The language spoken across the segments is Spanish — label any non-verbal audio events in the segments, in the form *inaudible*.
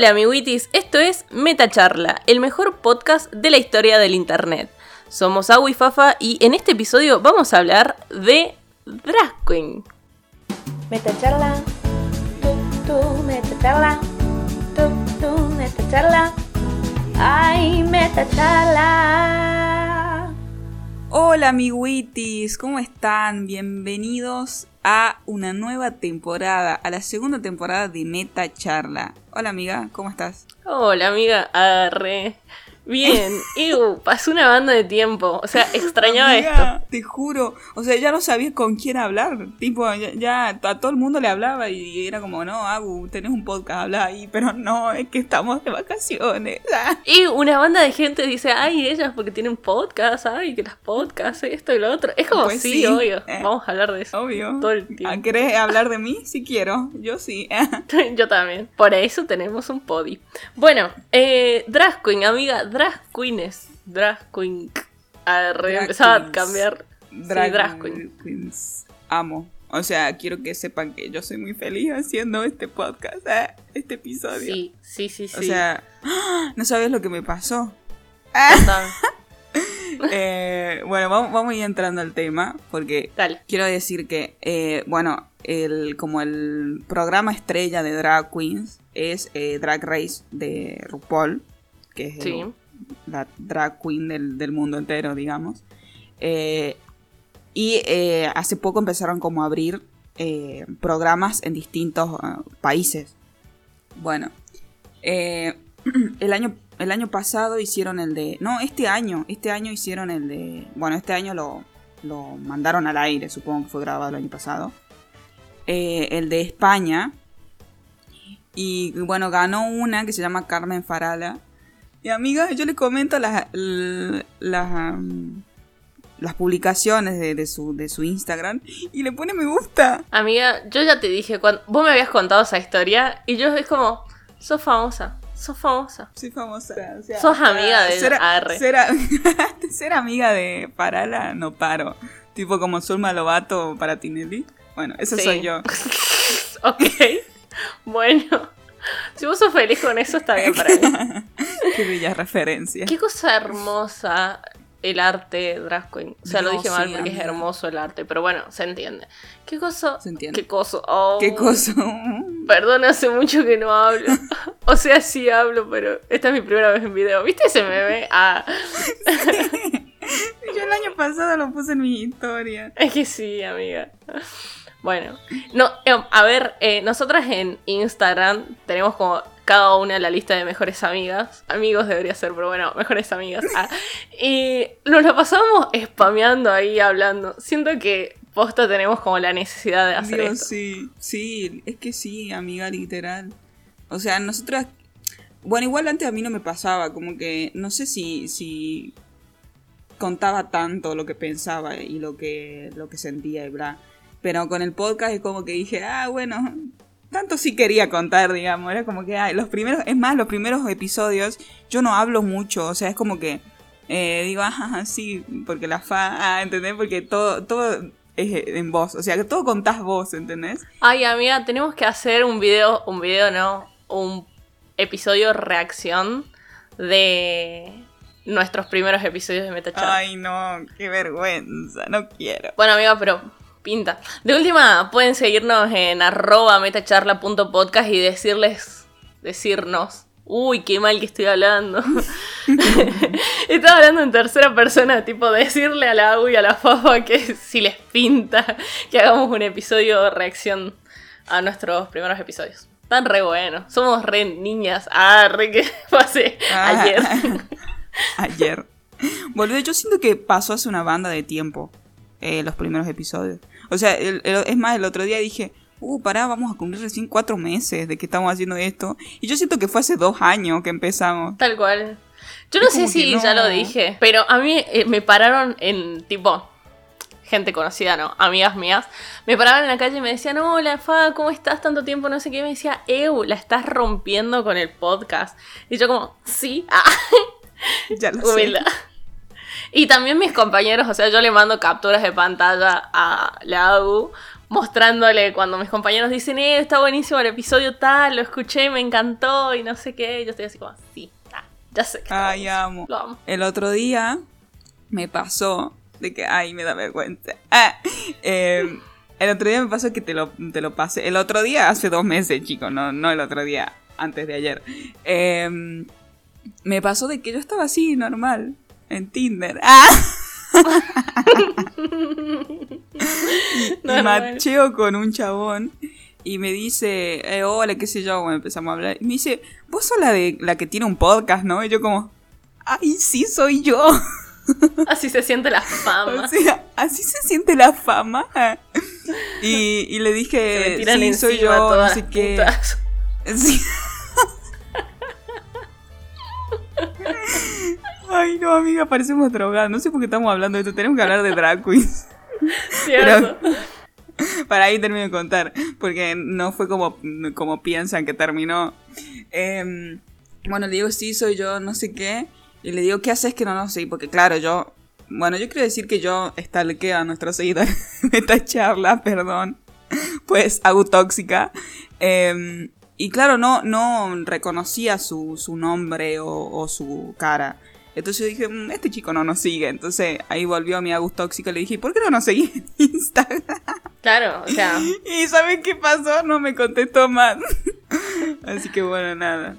Hola amiguitis, esto es Metacharla, el mejor podcast de la historia del internet. Somos Agua y Fafa y en este episodio vamos a hablar de Drag Queen. Metacharla, tú, tú, metacharla, tú, tú, metacharla, ay, metacharla. Hola amiguitis, ¿cómo están? Bienvenidos a una nueva temporada, a la segunda temporada de Meta Charla. Hola amiga, ¿cómo estás? Hola amiga, arre. Bien, Ew, pasó una banda de tiempo. O sea, *laughs* extrañaba Amiga, esto. Te juro, o sea, ya no sabía con quién hablar. Tipo, ya, ya a todo el mundo le hablaba y era como, no, Agu, tenés un podcast, habla ahí, pero no, es que estamos de vacaciones. *laughs* Y una banda de gente dice, ay, ellas porque tienen podcast, ay, que las podcasts, esto y lo otro. Es como, Pues sí, sí, obvio, eh. vamos a hablar de eso Obvio. todo el Ah, tiempo. ¿Querés hablar de mí? Si quiero, yo sí. *laughs* Yo también. Por eso tenemos un podi. Bueno, eh, Drag Queen, amiga, Drag Queens. Drag Queen. A Drag empezaba a queens. cambiar. Drag, sí, Drag Queen. Queens. Amo. O sea, quiero que sepan que yo soy muy feliz haciendo este podcast, ¿eh? este episodio. Sí, sí, sí, sí. O sea, ¡ah! no sabes lo que me pasó. Contame. *laughs* Eh, bueno, vamos, vamos a ir entrando al tema, porque Dale. quiero decir que, eh, bueno, el, como el programa estrella de Drag Queens es eh, Drag Race de RuPaul, que es el- Sí. La drag queen del, del mundo entero, digamos. Eh, y eh, hace poco empezaron como a abrir eh, programas en distintos países. Bueno, *clears throat* el, año, el año pasado hicieron el de... No, este año, este año hicieron el de... Bueno, este año lo, lo mandaron al aire, supongo que fue grabado el año pasado. El de España. Y bueno, ganó una que se llama Carmen Farala. Y amiga, yo le comento las, las, las publicaciones de, de su, de su Instagram y le pone me gusta. Amiga, yo ya te dije, cuando vos me habías contado esa historia y yo es como, sos famosa, sos famosa. Soy famosa. o sea, Sos amiga de ser, Arre. *laughs* ser, amiga de Farala no paro. Tipo como Zulma Lobato para Tinelli. Bueno, eso Sí. soy yo. *laughs* ok. Bueno. Si vos sos feliz con eso, está bien para mí. *laughs* *laughs* Qué bella referencia. Qué cosa hermosa el arte drag queen. O sea, lo dije mal porque es hermoso el arte, pero bueno, se entiende. Qué cosa. Se entiende. Qué cosa. Oh, Qué cosa. Perdón, hace mucho que no hablo. *laughs* o sea, sí hablo, pero esta es mi primera vez en video. ¿Viste ese meme? Ah, *laughs* Yo el año pasado lo puse en mi historia. es que sí, amiga. Bueno, no, eh, a ver, eh, nosotras en Instagram tenemos como cada una la lista de mejores amigas. Amigos debería ser, pero bueno, mejores amigas. Ah, *laughs* y nos la pasamos spameando ahí, hablando. Siento que posta tenemos como la necesidad de hacer Dios, esto. sí, sí, es que sí, amiga, literal. O sea, nosotras, bueno, igual antes a mí no me pasaba, como que no sé si, si contaba tanto lo que pensaba y lo que, lo que sentía y bla. Pero con el podcast es como que dije, ah, bueno, tanto sí quería contar, digamos. Era como que, ay, los primeros, es más, los primeros episodios yo no hablo mucho, o sea, es como que eh, digo, *laughs* ajá, sí, porque la fa, ah, ¿entendés? Porque todo, todo es en voz, o sea, que todo contás vos, ¿entendés? Ay, amiga, tenemos que hacer un video, un video no, un episodio reacción de nuestros primeros episodios de Metachat. Ay, no, qué vergüenza, no quiero. Bueno, amiga, pero pinta. De última, pueden seguirnos en arroba metacharla.podcast y decirles, decirnos, uy, qué mal que estoy hablando. *laughs* Estaba hablando en tercera persona, tipo decirle a la U y a la Fafa que si les pinta que hagamos un episodio de reacción a nuestros primeros episodios. Están re buenos. Somos re niñas. Ah, re que *laughs* pasé Ah. ayer. *laughs* Ayer. Boludo, yo siento que pasó hace una banda de tiempo eh, los primeros episodios. O sea, el- el- es más, el otro día dije, uh, pará, vamos a cumplir recién cuatro meses de que estamos haciendo esto. Y yo siento que fue hace dos años que empezamos. Tal cual. Yo no sé si no. ya lo dije, pero a mí eh, me pararon en tipo gente conocida, ¿no? Amigas mías. Me paraban en la calle y me decían, hola, Fa, ¿cómo estás? Tanto tiempo, no sé qué. Y me decía, Eu, la estás rompiendo con el podcast. Y yo como, sí, ah, *laughs* Ya lo sé. Y también mis compañeros, o sea, yo le mando capturas de pantalla a la AU mostrándole cuando mis compañeros dicen, eh, está buenísimo el episodio tal, lo escuché, me encantó y no sé qué. Yo estoy así como, sí, ah, ya sé. Que Ay, amo. Lo amo. El otro día me pasó de que, ay, me da vergüenza. *laughs* Ah, eh, el otro día me pasó que te lo, te lo pasé. El otro día, hace dos meses, chicos, no, no el otro día, antes de ayer. Eh, me pasó de que yo estaba así, normal, en Tinder. *laughs* Ah. *laughs* y Normal. macheo con un chabón. Y me dice, eh, hola, qué sé yo, bueno, empezamos a hablar. Y me dice, vos sos la de la que tiene un podcast, ¿no? Y yo como, ay, sí, soy yo. *laughs* Así se siente la O fama. sea, así se siente la fama. Y, y le dije, sí, soy yo, no sé qué. Sí. Ay, no, amiga, parecemos drogadas. No sé por qué estamos hablando de esto. Tenemos que hablar de drag queens. *laughs* ¿Cierto? *laughs* Para ahí termino de contar. Porque no fue como, como piensan que terminó. Em, bueno, le digo, sí, soy yo, no sé qué. Y le digo, ¿qué haces que no lo sé? Porque claro, yo... Bueno, yo quiero decir que yo stalkeo a nuestros seguidores *laughs* de esta charla, perdón. Pues hago tóxica. Em, y claro, no, no reconocía su, su nombre o, o su cara. Entonces yo dije, "Mm, este chico no nos sigue. Entonces ahí volvió a mi Agus tóxica. Le dije, ¿por qué no nos seguís en Instagram? Claro, o sea, *laughs* Y ¿saben qué pasó? No me contestó más. *laughs* Así que bueno, nada.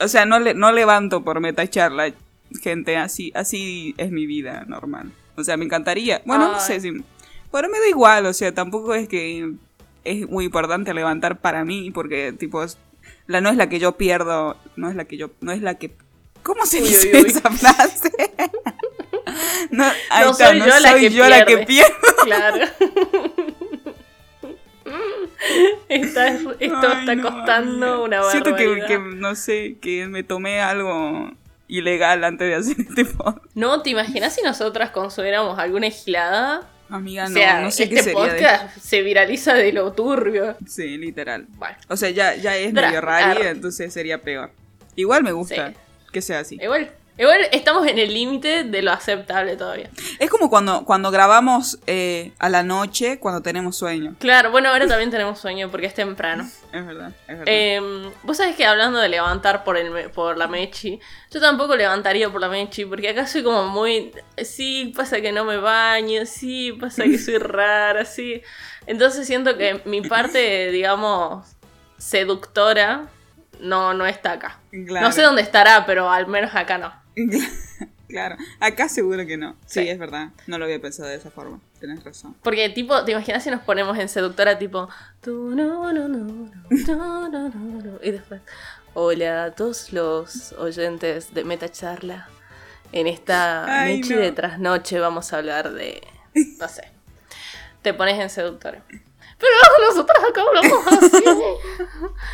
O sea, no, le, no levanto por meta charla, gente. Así, así es mi vida normal. O sea, me encantaría. Bueno, no sé si. Bueno, me da igual. O sea, tampoco es que es muy importante levantar para mí. Porque, tipo, la no es la que yo pierdo. No es la que yo. No es la que. ¿Cómo se Uy, dice uy, uy. esa frase? *laughs* no, ahí No está, soy no yo la que yo la que pierdo. *laughs* claro. Esto Ay, está no, costando amiga. una Siento que, barbaridad. que, no sé, que me tomé algo ilegal antes de hacer este *laughs* podcast. No, ¿te imaginas si nosotras consumiéramos alguna gilada? Amiga, o no, sea, no sé este qué sería podcast se viraliza de lo turbio. Sí, literal. Bueno, O sea, ya, ya es medio raro, entonces sería peor. Igual me gusta Sí. Que sea así. igual, igual estamos en el límite de lo aceptable todavía. Es como cuando, cuando grabamos eh, a la noche, cuando tenemos sueño. Claro, bueno, ahora también tenemos sueño porque es temprano. Es verdad, es verdad. Eh, Vos sabés que hablando de levantar por, el, por la Mechi, yo tampoco levantaría por la Mechi, porque acá soy como muy. Sí, pasa que no me baño, sí, pasa que soy *laughs* rara, sí. Entonces siento que mi parte, digamos, seductora no, no está acá. Claro. No sé dónde estará, pero al menos acá no. *laughs* Claro, acá seguro que no. Sí, Sí. es verdad. No lo había pensado de esa forma. Tenés razón. Porque, tipo, ¿te imaginas si nos ponemos en seductora, tipo. "Tu, no, no, no, no, no, no, no", Y después. Hola a todos los oyentes de Meta Charla. En esta Ay, noche no. de trasnoche vamos a hablar de. No sé. Te pones en seductora. Pero *laughs* nosotros acá hablamos así.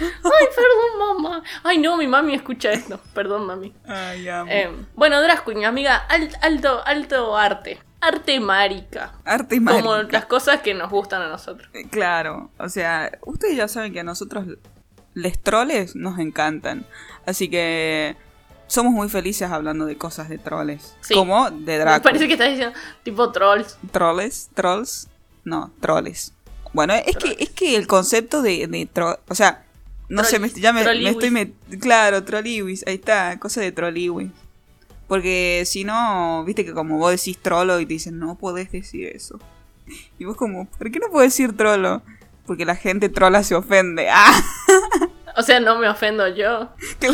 Ay, perdón, mamá. Ay, no, mi mami escucha esto. Perdón, mami. Ay, amo. Eh, bueno, Drag Queen, amiga, al- alto, alto arte. Arte marica. Arte y Como marica. las cosas que nos gustan a nosotros. Eh, Claro, o sea, ustedes ya saben que a nosotros les troles nos encantan. Así que somos muy felices hablando de cosas de troles. Sí. Como de Me drag. parece que estás diciendo tipo trolls. Troles, trolls, no, troles. Bueno, es que, es que el concepto de, de tro- o sea, no sé, me, ya me, estoy met- claro, trolliwis, ahí está, cosa de trolliwis. Porque si no, viste que como vos decís trolo y te dicen, no podés decir eso. Y vos como, ¿por qué no puedo decir trolo? Porque la gente trola se ofende. *laughs* ¡Ah! O sea, no me ofendo yo. *laughs*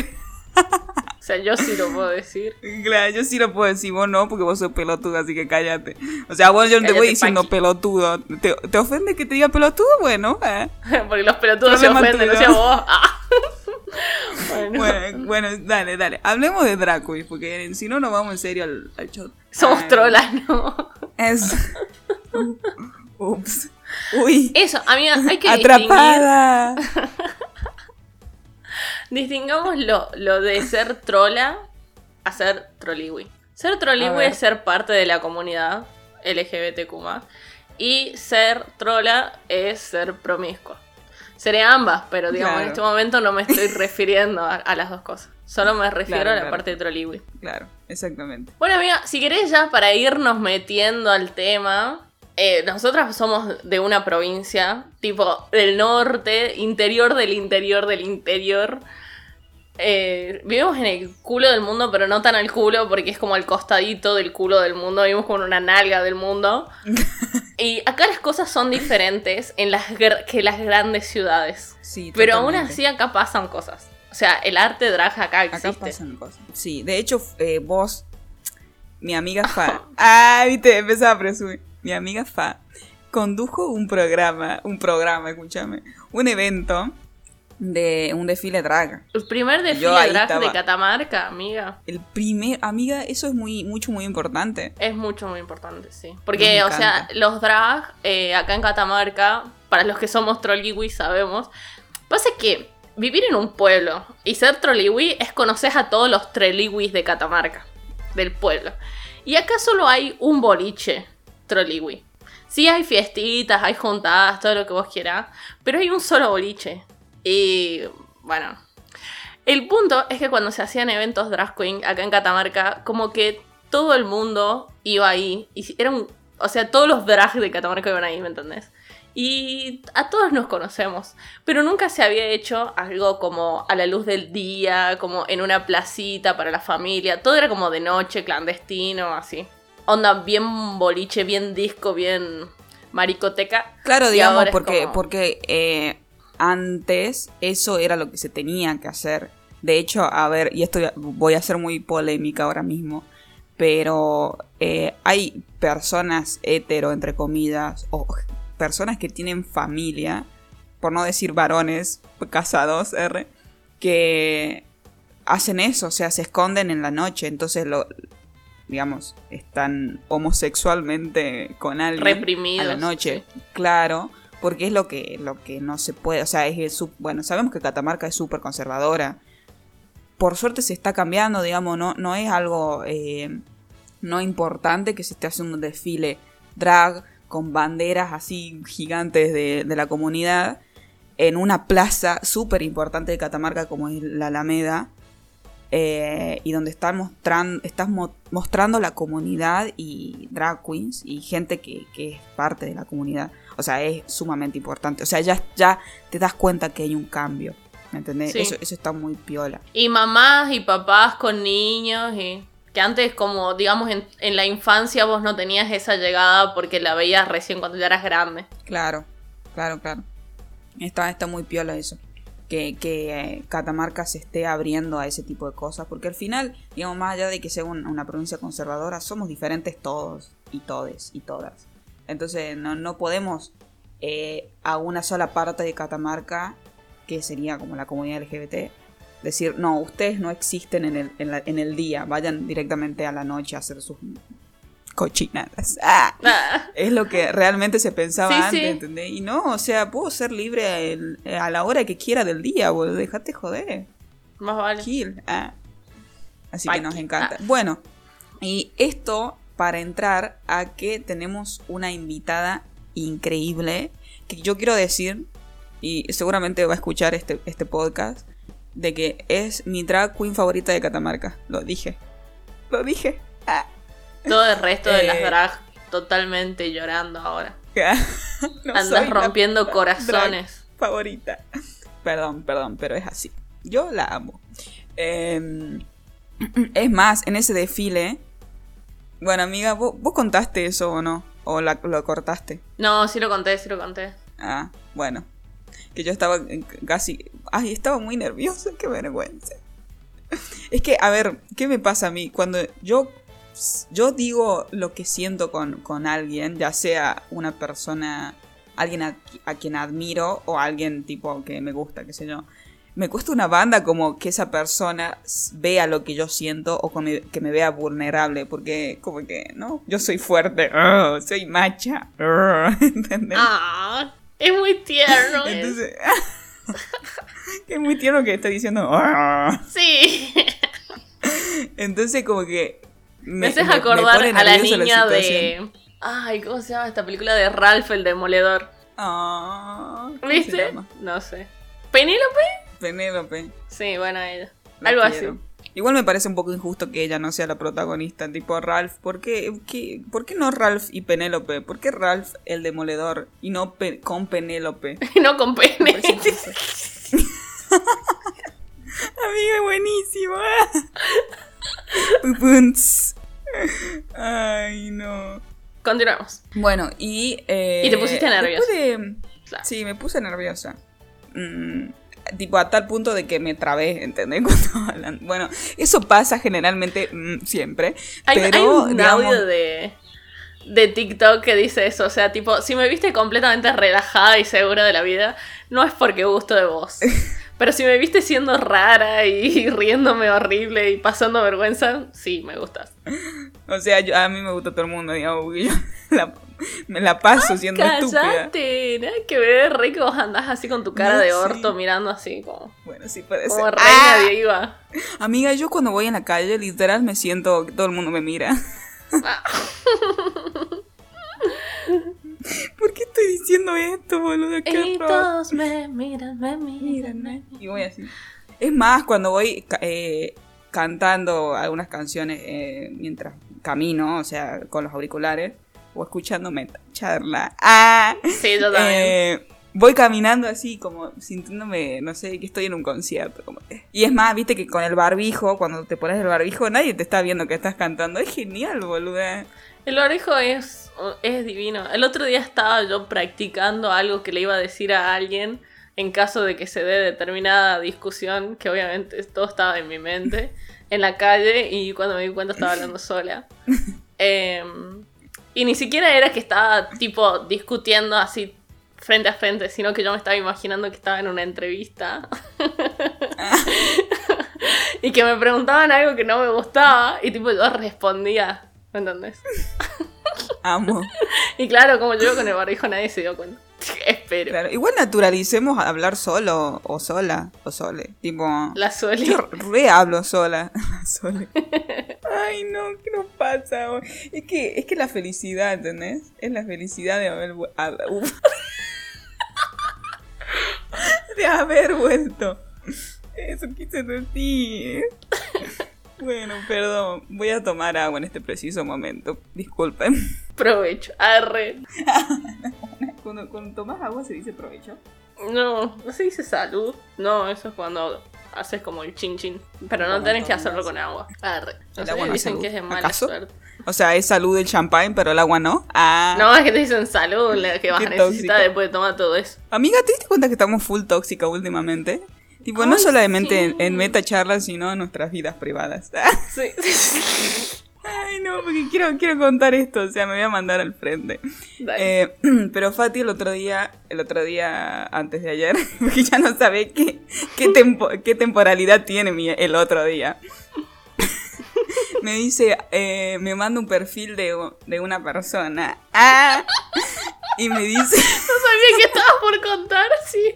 *laughs* O sea, yo sí lo puedo decir. *laughs* Claro, yo sí lo puedo decir, vos no, porque vos sos pelotudo, así que cállate. O sea, vos yo no te voy diciendo pelotudo. ¿Te, te ofende que te diga pelotudo? Bueno, eh. *laughs* Porque los pelotudos se ofenden, no sea vos. Ah. *laughs* Bueno, Bueno, bueno, dale, dale. Hablemos de Draco, porque si no, nos vamos en serio al, al show. somos trolas, ¿no? Es. Ups. Uy. Eso, amiga, hay que distinguir. Distingamos lo, lo de ser trola a ser troliwi. Ser ver. es ser parte de la comunidad LGBTQ+. Y ser trola es ser promiscua. Seré ambas, pero digamos, en este momento no me estoy *laughs* refiriendo a, a las dos cosas. Solo me refiero Claro, a la claro. parte de troliwi. Claro, exactamente. Bueno, amiga, si querés ya para irnos metiendo al tema, eh, nosotras somos de una provincia, tipo del norte, interior del interior del interior. Eh, vivimos en el culo del mundo, pero no tan al culo, porque es como el costadito del culo del mundo. Vivimos como en una nalga del mundo. *laughs* y acá las cosas son diferentes en las que las grandes ciudades. Sí, Pero aún así acá pasan cosas. O sea, el arte drag acá Acá existe. pasan cosas. Sí, de hecho, eh, vos, mi amiga *laughs* Fa. ah, viste, empezaba a presumir. Mi amiga Fa condujo un programa, un programa, escúchame, un evento de un desfile drag. El primer desfile drag de. Catamarca, amiga. El primer, amiga, eso es muy, mucho, muy importante. Es mucho, muy importante, sí. Porque, o sea, los drag eh, acá en Catamarca, para los que somos trolliwi sabemos, pasa que vivir en un pueblo y ser trolliwi es conocer a todos los trolliwis de Catamarca, del pueblo. Y acá solo hay un boliche trolliwi. Sí hay fiestitas, hay juntadas, todo lo que vos quieras, pero hay un solo boliche. Y bueno, el punto es que cuando se hacían eventos drag queen acá en Catamarca, como que todo el mundo iba ahí. Y era un, o sea, todos los drag de Catamarca iban ahí, ¿me entendés? Y a todos nos conocemos. Pero nunca se había hecho algo como a la luz del día, como en una placita para la familia. Todo era como de noche, clandestino, así. Onda bien boliche, bien disco, bien maricoteca. Claro, digamos, porque, como- porque eh, antes eso era lo que se tenía que hacer. De hecho, a ver, y esto voy a ser muy polémica ahora mismo, pero eh, hay personas hetero, entre comillas, o personas que tienen familia, por no decir varones casados, R, que hacen eso, o sea, se esconden en la noche, entonces lo, digamos, están homosexualmente con alguien Reprimidos, a la noche, claro, porque es lo que, lo que no se puede, o sea, es el sub- bueno, sabemos que Catamarca es súper conservadora, por suerte se está cambiando, digamos, no, no es algo eh, no importante que se esté haciendo un desfile drag con banderas así gigantes de, de la comunidad en una plaza súper importante de Catamarca como es la Alameda eh, y donde están mostrando, estás mo- mostrando la comunidad y drag queens y gente que, que es parte de la comunidad. O sea, es sumamente importante. O sea, ya, ya te das cuenta que hay un cambio. ¿Me entendés? Sí. Eso, eso está muy piola. Y mamás y papás con niños y que antes como digamos en, en la infancia vos no tenías esa llegada porque la veías recién cuando ya eras grande. Claro, claro, claro. Está, está muy piola eso. Que, que eh, Catamarca se esté abriendo a ese tipo de cosas. Porque al final, digamos, más allá de que sea un- una provincia conservadora, somos diferentes todos y todes y todas. Entonces no, no podemos eh, a una sola parte de Catamarca, que sería como la comunidad LGBT, decir, no, ustedes no existen en el, en la- en el día, vayan directamente a la noche a hacer sus cochinadas. *laughs* ¡Ah! Ah, Es lo que realmente se pensaba Sí, antes, sí. ¿entendés? Y no, o sea, puedo ser libre el- a la hora que quiera del día, boludo. Dejate joder. más vale. Ah. Así que nos encanta. Bueno, y esto para entrar a que tenemos una invitada increíble. Que yo quiero decir, y seguramente va a escuchar este, este podcast, de que es mi drag queen favorita de Catamarca. Lo dije. Lo dije. Ah. Todo el resto de las Eh. drag totalmente llorando ahora. *laughs* No Andas rompiendo corazones. favorita. Perdón, perdón, pero es así. Yo la amo. Eh, *clears throat* es más, en ese desfile. Bueno, amiga, ¿vos, vos contaste eso o no? ¿O la- lo cortaste? No, sí lo conté, sí lo conté. Ah, bueno. Que yo estaba en- casi. Ay, estaba muy nerviosa, qué vergüenza. Es que, a ver, ¿qué me pasa a mí? Cuando yo, yo digo lo que siento con, con alguien, ya sea una persona, alguien a, a quien admiro o alguien tipo que me gusta, qué sé yo. Me cuesta una banda como que esa persona vea lo que yo siento o que me, que me vea vulnerable, porque como que, ¿no? Yo soy fuerte, ugh, soy macha, *laughs* ¿entendés? Ah, es muy tierno. *laughs* es- Entonces, *laughs* es muy tierno que está diciendo. Sí. Entonces, como que. Me haces acordar pone a la niña de. Ay, ¿cómo se llama esta película de Ralph el Demoledor? Ah, ¿cómo se ¿Viste? llama? No sé. ¿Penélope? Penélope. Sí, bueno, ella. La Algo quiero. así. Igual me parece un poco injusto que ella no sea la protagonista, tipo Ralph. ¿Por qué, qué- por qué no Ralph y Penélope? ¿Por qué Ralph el demoledor y no Pe- con Penélope? *laughs* no con pene. *laughs* Amiga, buenísimo. *laughs* Ay, no. Continuamos. Bueno, y... eh, Y te pusiste nerviosa. después de- Claro. Sí, me puse nerviosa. Mm, tipo, a tal punto de que me trabé, ¿entendés? *laughs* Cuando hablan. Bueno, eso pasa generalmente mm, siempre. Hay, pero, hay un digamos, audio de, de TikTok que dice eso. O sea, tipo, si me viste completamente relajada y segura de la vida, no es porque gusto de vos. *laughs* Pero si me viste siendo rara *laughs* y riéndome horrible y pasando vergüenza, sí, me gustas. O sea, yo- a mí me gusta todo el mundo, digamos, porque yo la- *laughs* me la paso siendo estúpida. Cállate, nada que ver, re que vos andás así con tu cara No, de sí. orto mirando así como, Bueno, sí puede como reina ¡Ah! diva. Amiga, yo cuando voy en la calle, literal, me siento que todo el mundo me mira. *laughs* ¿Por qué estoy diciendo esto, boludo? Qué Y horror. todos me miran, me miran, me Y voy así. Es más, cuando voy eh, cantando algunas canciones eh, mientras camino, o sea, con los auriculares, o escuchándome charla. ¡Ah! Sí, yo también. Eh, voy caminando así, como sintiéndome, no sé, que estoy en un concierto. como Y es más, viste que con el barbijo, cuando te pones el barbijo, nadie te está viendo que estás cantando. Es genial, boluda. El orejo es, es divino. El otro día estaba yo practicando algo que le iba a decir a alguien en caso de que se dé determinada discusión, que obviamente todo estaba en mi mente, en la calle y cuando me di cuenta estaba hablando sola. *laughs* Em, y ni siquiera era que estaba tipo discutiendo así frente a frente, sino que yo me estaba imaginando que estaba en una entrevista. *laughs* y que me preguntaban algo que no me gustaba y tipo yo respondía, ¿me entendés? Amo. *laughs* Y claro, como yo con el barbijo nadie se dio cuenta. *laughs* Espero. Claro. Igual naturalicemos hablar solo, o sola, o sole. Tipo. La suele. Yo re hablo sola. *laughs* Sole. Ay, no, ¿qué nos pasa? hoy? Es que, es que la felicidad, ¿entendés? Es la felicidad de haber, vu- hab- uf. *laughs* de haber vuelto. Eso quise decir. Bueno, perdón. Voy a tomar agua en este preciso momento. Disculpen. Provecho. Arre. *laughs* Cuando, cuando tomas agua se dice provecho. No, no se dice salud. No, eso es cuando haces como el chin chin. Pero no tenés que hacerlo con agua. Arre. No El sé, no dicen salud. que es de mala ¿Acaso? suerte. O sea, es salud el champán, pero el agua no. Ah. No, es que te dicen salud, la que vas *laughs* Qué a necesitar después de tomar todo eso. Amiga, ¿te diste cuenta que estamos full tóxica últimamente? Tipo, no Ay, solamente sí. en, en meta charlas, sino en nuestras vidas privadas. Sí. *laughs* Ay, no, porque quiero, quiero contar esto, o sea, me voy a mandar al frente. Eh, *clears throat* pero Fati el otro día, el otro día antes de ayer, *laughs* porque ya no sabe qué, qué, tempo- qué temporalidad tiene mi- el otro día. *laughs* me dice, eh, me manda un perfil de, de una persona. Ah, y me dice... *laughs* No sabía que estabas por contar, sí.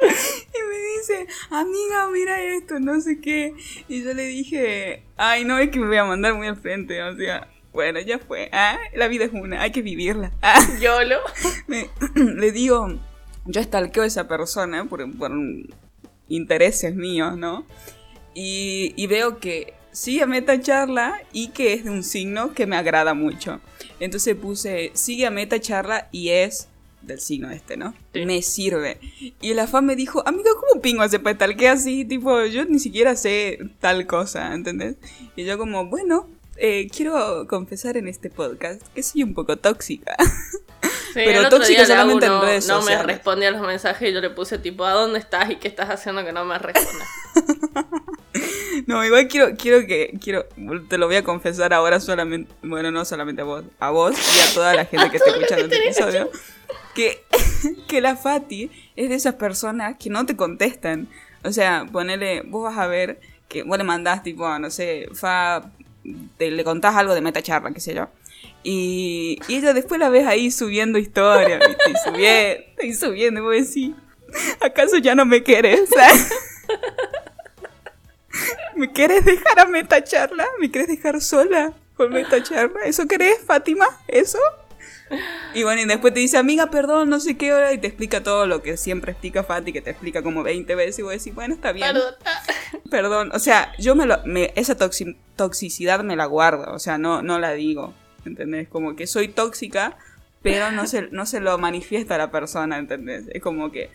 *laughs* Y me dice, amiga, mira esto, no sé qué. Y yo le dije, ay, no, es que me voy a mandar muy al frente. O sea, bueno, ya fue. Ah, la vida es una, hay que vivirla. *laughs* Ah, Yolo. *laughs* me- *clears throat* le digo, yo stalkeo a esa persona por, por intereses míos, ¿no? Y, y veo que sigue a Meta Charla y que es de un signo que me agrada mucho. Entonces puse, sigue a Meta Charla y es del signo este, ¿no? Sí. Me sirve. Y la fan me dijo, amiga, ¿cómo pingo hace para stalkear así? Tipo, yo ni siquiera sé tal cosa, ¿entendés? Y yo como, bueno, eh, quiero confesar en este podcast que soy un poco tóxica. *laughs* Sí, Pero tóxica solamente en redes no me sociales. respondía a los mensajes y yo le puse tipo, ¿a dónde estás y qué estás haciendo que no me respondas? *laughs* No, igual quiero, quiero que, quiero, te lo voy a confesar ahora solamente, bueno, no solamente a vos, a vos y a toda la *laughs* gente que esté escuchando este episodio, que, *laughs* que la Fati es de esas personas que no te contestan. O sea, ponele, vos vas a ver que vos le mandás tipo, no sé, Fa, te, le contás algo de meta charla, qué sé yo. Y, y ella después la ves ahí subiendo historia, ¿viste? Y subiendo, y subiendo, y vos decís, ¿acaso ya no me querés? *laughs* ¿Me quieres dejar a meta charla? ¿Me quieres dejar sola con meta charla? ¿Eso querés, Fátima? ¿Eso? Y bueno, y después te dice, amiga, perdón, no sé qué hora, y te explica todo lo que siempre explica Fati, que te explica como 20 veces, y vos decís, bueno, está bien. Perdón. *laughs* Perdón, o sea, yo me lo, me- esa toxi- toxicidad me la guardo, o sea, no, no la digo, ¿entendés? Como que soy tóxica, pero no se, no se lo manifiesta a la persona, ¿entendés? Es como que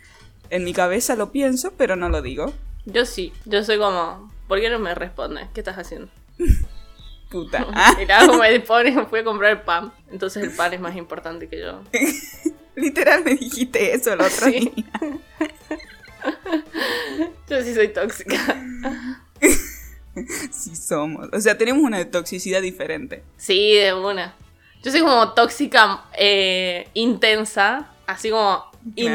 en mi cabeza lo pienso, pero no lo digo. Yo sí, yo soy como, ¿por qué no me respondes? ¿Qué estás haciendo? *laughs* Puta. *laughs* Ah, Y luego me pone, fui a comprar pan, entonces el pan es más importante que yo. *laughs* literal me dijiste eso el otro Sí. día. *laughs* Yo sí soy tóxica. Sí somos. O sea, tenemos una toxicidad diferente. Sí, de una. Yo soy como tóxica eh, intensa, así como Claro.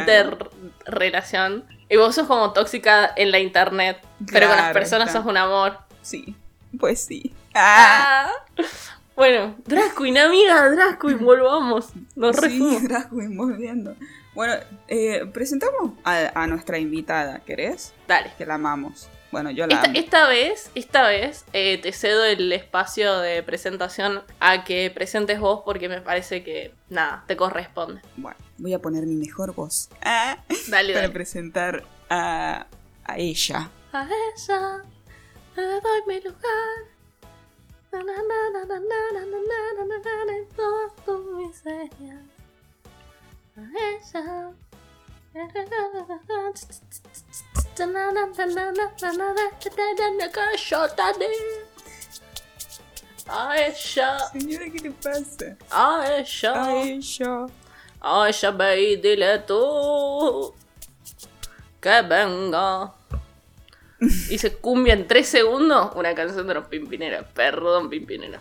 interrelación. Y vos sos como tóxica en la internet, pero con las personas está. sos un amor. Sí, pues sí. Ah. *laughs* Bueno, Drag Queen, amiga, Drag Queen, volvamos. Nos sí, drag queen, volviendo. Bueno, eh, presentamos a, a nuestra invitada, ¿querés? Dale. Que la amamos. Bueno, yo la Esta, amo. esta vez, esta vez eh, te cedo el espacio de presentación a que presentes vos porque me parece que, nada, te corresponde. Bueno, voy a poner mi mejor voz ah, Dale, *laughs* para dale. presentar a, a ella. A ella le doy mi lugar. Ayşe. Sinir'e gidip ben size. Ayşe. Ayşe. Ayşe Bey dile tu. Que venga. *laughs* Hice cumbia en tres segundos, una canción de los Pimpineros. Perdón, Pimpinera.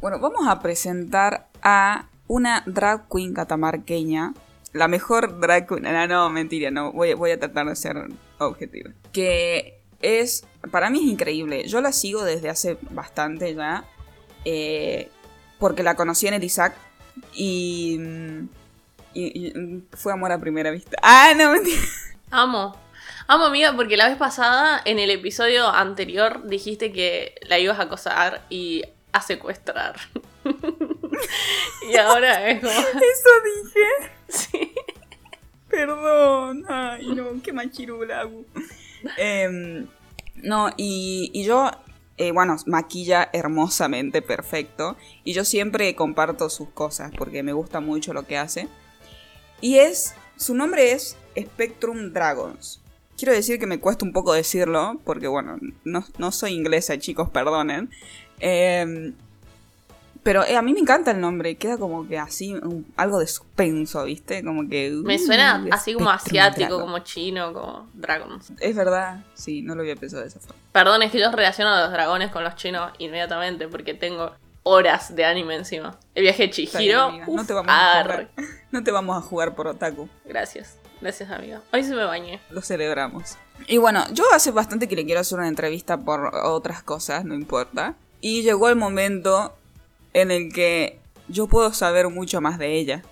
Bueno, vamos a presentar a una drag queen catamarqueña. La mejor drag queen. No, no, mentira, no. Voy, voy a tratar de ser objetiva. Que es. Para mí es increíble. Yo la sigo desde hace bastante ya. eh, porque la conocí en el Isaac. Y. mm, y- y, mm, fue amor a primera vista. Ah, no, mentira. Amo. Amo, amiga, porque la vez pasada, en el episodio anterior, dijiste que la ibas a acosar y a secuestrar. *laughs* y ahora es como. Eso dije. *laughs* Sí. Perdón, ay no, qué machirula. Em, no, y, y yo, eh, bueno, maquilla hermosamente, perfecto. Y yo siempre comparto sus cosas porque me gusta mucho lo que hace. Y es, su nombre es Spectrum Dragons. Quiero decir que me cuesta un poco decirlo, porque bueno, no, no soy inglesa, chicos, perdonen. Em, pero eh, a mí me encanta el nombre, queda como que así, un- algo de suspenso, ¿viste? Como que... Me uh, suena así como asiático, como chino, como dragons. Es verdad, sí, no lo había pensado de esa forma. Perdón, es que yo relaciono a los dragones con los chinos inmediatamente porque tengo horas de anime encima. El viaje de bien, Chihiro. amiga, no, uf, te vamos a arre. jugar, *laughs* no te vamos a jugar por otaku, Gracias, gracias amiga. Hoy se me bañé. lo celebramos. Y bueno, yo hace bastante que le quiero hacer una entrevista por otras cosas, no importa. Y llegó el momento en el que yo puedo saber mucho más de ella.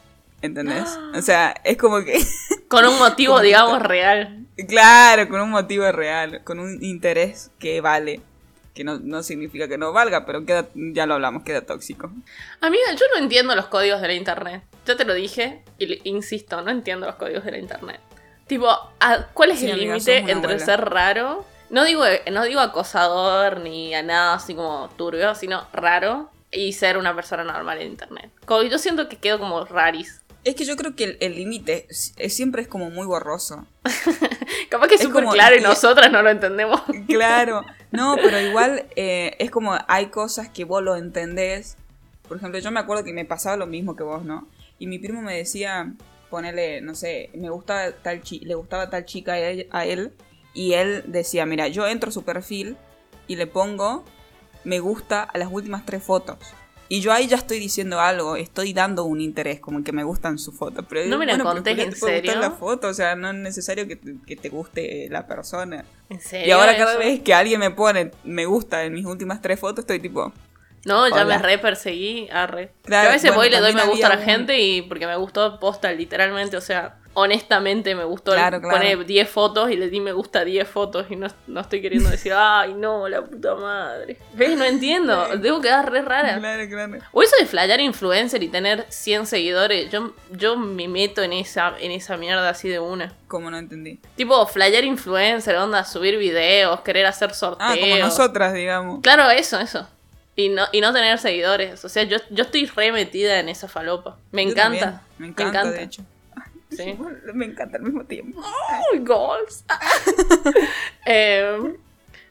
¿Entendés? *gasps* O sea, es como que... *laughs* Con un motivo, digamos, real. Claro, con un motivo real, con un interés que vale. Que no, no significa que no valga, pero queda, ya lo hablamos, queda tóxico. Amiga, yo no entiendo los códigos de la internet. Ya te lo dije y insisto, no entiendo los códigos de la internet. Tipo, ¿a- ¿cuál es Sí, el límite entre abuela. ser raro? No digo, no digo acosador ni a nada así como turbio, sino raro y ser una persona normal en internet. Como yo siento que quedo como raris. Es que yo creo que el- límite siempre es como muy borroso. *laughs* Capaz que es súper claro y y- nosotras no lo entendemos. *laughs* Claro, no, pero igual eh, es como hay cosas que vos lo entendés. Por ejemplo, yo me acuerdo que me pasaba lo mismo que vos, ¿no? Y mi primo me decía, ponele, no sé, me gustaba tal chi- le gustaba tal chica a él, a él, y él decía, mira, yo entro a su perfil y le pongo me gusta a las últimas tres fotos. Y yo ahí ya estoy diciendo algo, estoy dando un interés, como que me gustan sus fotos. Pero No me la pero contés, ¿por qué ¿en te puede serio? la foto, o sea, no es necesario que te, que te guste la persona. ¿En serio? Y ahora cada eso? vez que alguien me pone me gusta en mis últimas tres fotos, estoy tipo, No, ya Hola. me re perseguí, arre. Claro, Yo a veces bueno, voy y le doy me gusta a la un- gente y porque me gustó posta, literalmente, o sea, honestamente me gustó. Claro, claro. Pone 10 fotos y le di me gusta a 10 fotos y no, no estoy queriendo decir, *laughs* ay, no, la puta madre. ¿Ves? No entiendo. Debo quedar re rara. Claro, claro. O eso de flyar influencer y tener 100 seguidores, yo, yo me meto en esa, en esa mierda así de una. Como no entendí. Tipo, flyar influencer, onda, subir videos, querer hacer sorteos. Ah, como nosotras, digamos. Claro, eso, eso. Y no, y no tener seguidores. O sea, yo, yo estoy re metida en esa falopa. Me encanta. también. Me encanta, de hecho. Sí. Me encanta al mismo tiempo. Uy, goals. *laughs* Em,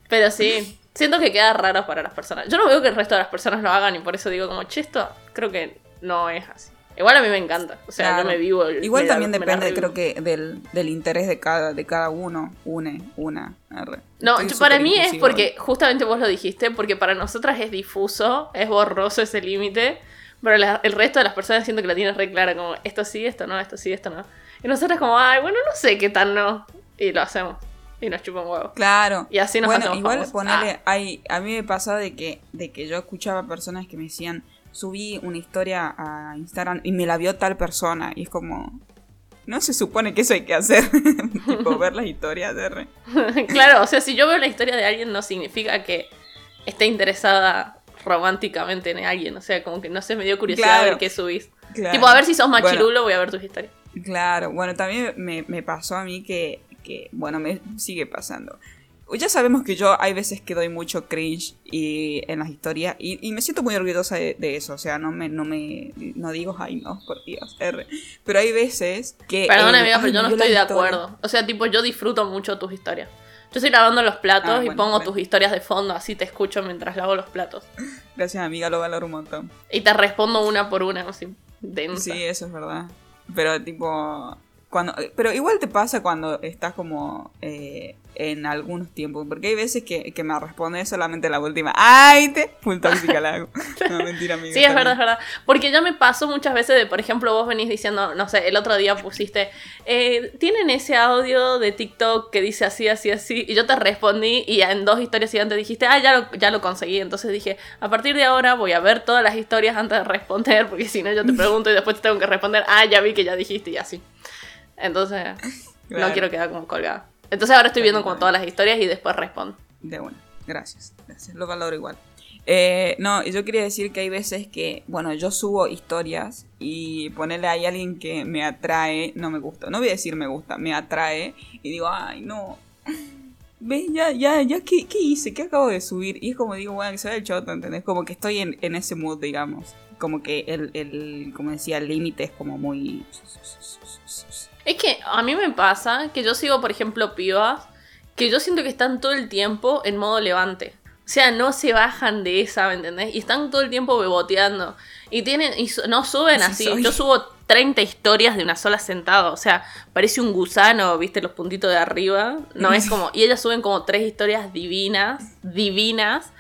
pero sí, siento que queda raro para las personas. Yo no veo que el resto de las personas lo hagan y por eso digo como, che, esto creo que no es así. Igual a mí me encanta. O sea, Claro. yo me vivo. el- Igual me también depende, creo que, del, del interés de cada, de cada uno. Une, una. arre. No, yo- para mí es porque, justamente vos lo dijiste, porque para nosotras es difuso, es borroso ese límite, pero la- el resto de las personas siento que la tienen re clara, como esto sí, esto no, esto sí, esto no. Y nosotras como, ay, bueno, no sé qué tan no. Y lo hacemos. Y nos chupan huevos. Claro. Y así nos bueno, igual famosos. ponele, Ah. a mí me pasaba de que, de que yo escuchaba personas que me decían, subí una historia a Instagram y me la vio tal persona. Y es como, no se supone que eso hay que hacer. *laughs* tipo, ver las historias de re. *laughs* claro, o sea, si yo veo la historia de alguien no significa que esté interesada románticamente en alguien. O sea, como que no sé, me dio curiosidad Claro. ver qué subís. Claro. Tipo, a ver si sos Bueno, machirulo, voy a ver tus historias. Claro, bueno, también me, me pasó a mí que, que, bueno, me sigue pasando. Ya sabemos que yo hay veces que doy mucho cringe y, en las historias y, y me siento muy orgullosa de, de eso, o sea, no me, no me, no digo, ay no, por Dios, R. Pero hay veces que... Perdona, eh, amiga, pero yo no estoy de acuerdo. O sea, tipo, yo disfruto mucho tus historias. Yo estoy grabando los platos Ah, y pongo bueno. tus historias de fondo, así te escucho mientras lavo los platos. Gracias amiga, lo valoro un montón. Y te respondo una por una, así, densa. Sí, eso es verdad. Pero tipo, cuando, pero igual te pasa cuando estás como eh, en algunos tiempos, porque hay veces que, que me responde solamente la última. ¡Ay! Te full tóxica la hago. *laughs* No, mentira, amiga. Sí, es verdad, es verdad. Porque ya me pasó muchas veces de, por ejemplo, vos venís diciendo, no sé, el otro día pusiste, eh, tienen ese audio de TikTok que dice así, así, así, y yo te respondí y en dos historias siguientes dijiste, ah, ya lo, ya lo conseguí. Entonces dije, a partir de ahora voy a ver todas las historias antes de responder, porque si no yo te pregunto y después te tengo que responder, ah, ya vi que ya dijiste y así. Entonces, no quiero quedar como colgada. Entonces ahora estoy viendo como todas las historias y después respondo. De una. Gracias. Gracias. Lo valoro igual. Eh, no, yo quería decir que hay veces que, bueno, yo subo historias y ponerle ahí a alguien que me atrae, no me gusta. No voy a decir me gusta, me atrae y digo, ay, no. *laughs* ¿Ves? Ya, ya, ya, ¿qué, qué hice? ¿Qué acabo de subir? Y es como digo, bueno, que ve el choto, ¿entendés? Como que estoy en, en ese mood, digamos. Como que el, el como decía, el límite es como muy... Es que a mí me pasa que yo sigo, por ejemplo, pibas que yo siento que están todo el tiempo en modo levante. O sea, no se bajan de esa, ¿me entendés? Y están todo el tiempo beboteando. Y tienen, y no suben Así. Yo subo 30 historias de una sola sentada. O sea, parece un gusano, ¿viste? Los puntitos de arriba. No es como. Y ellas suben como tres historias divinas, divinas,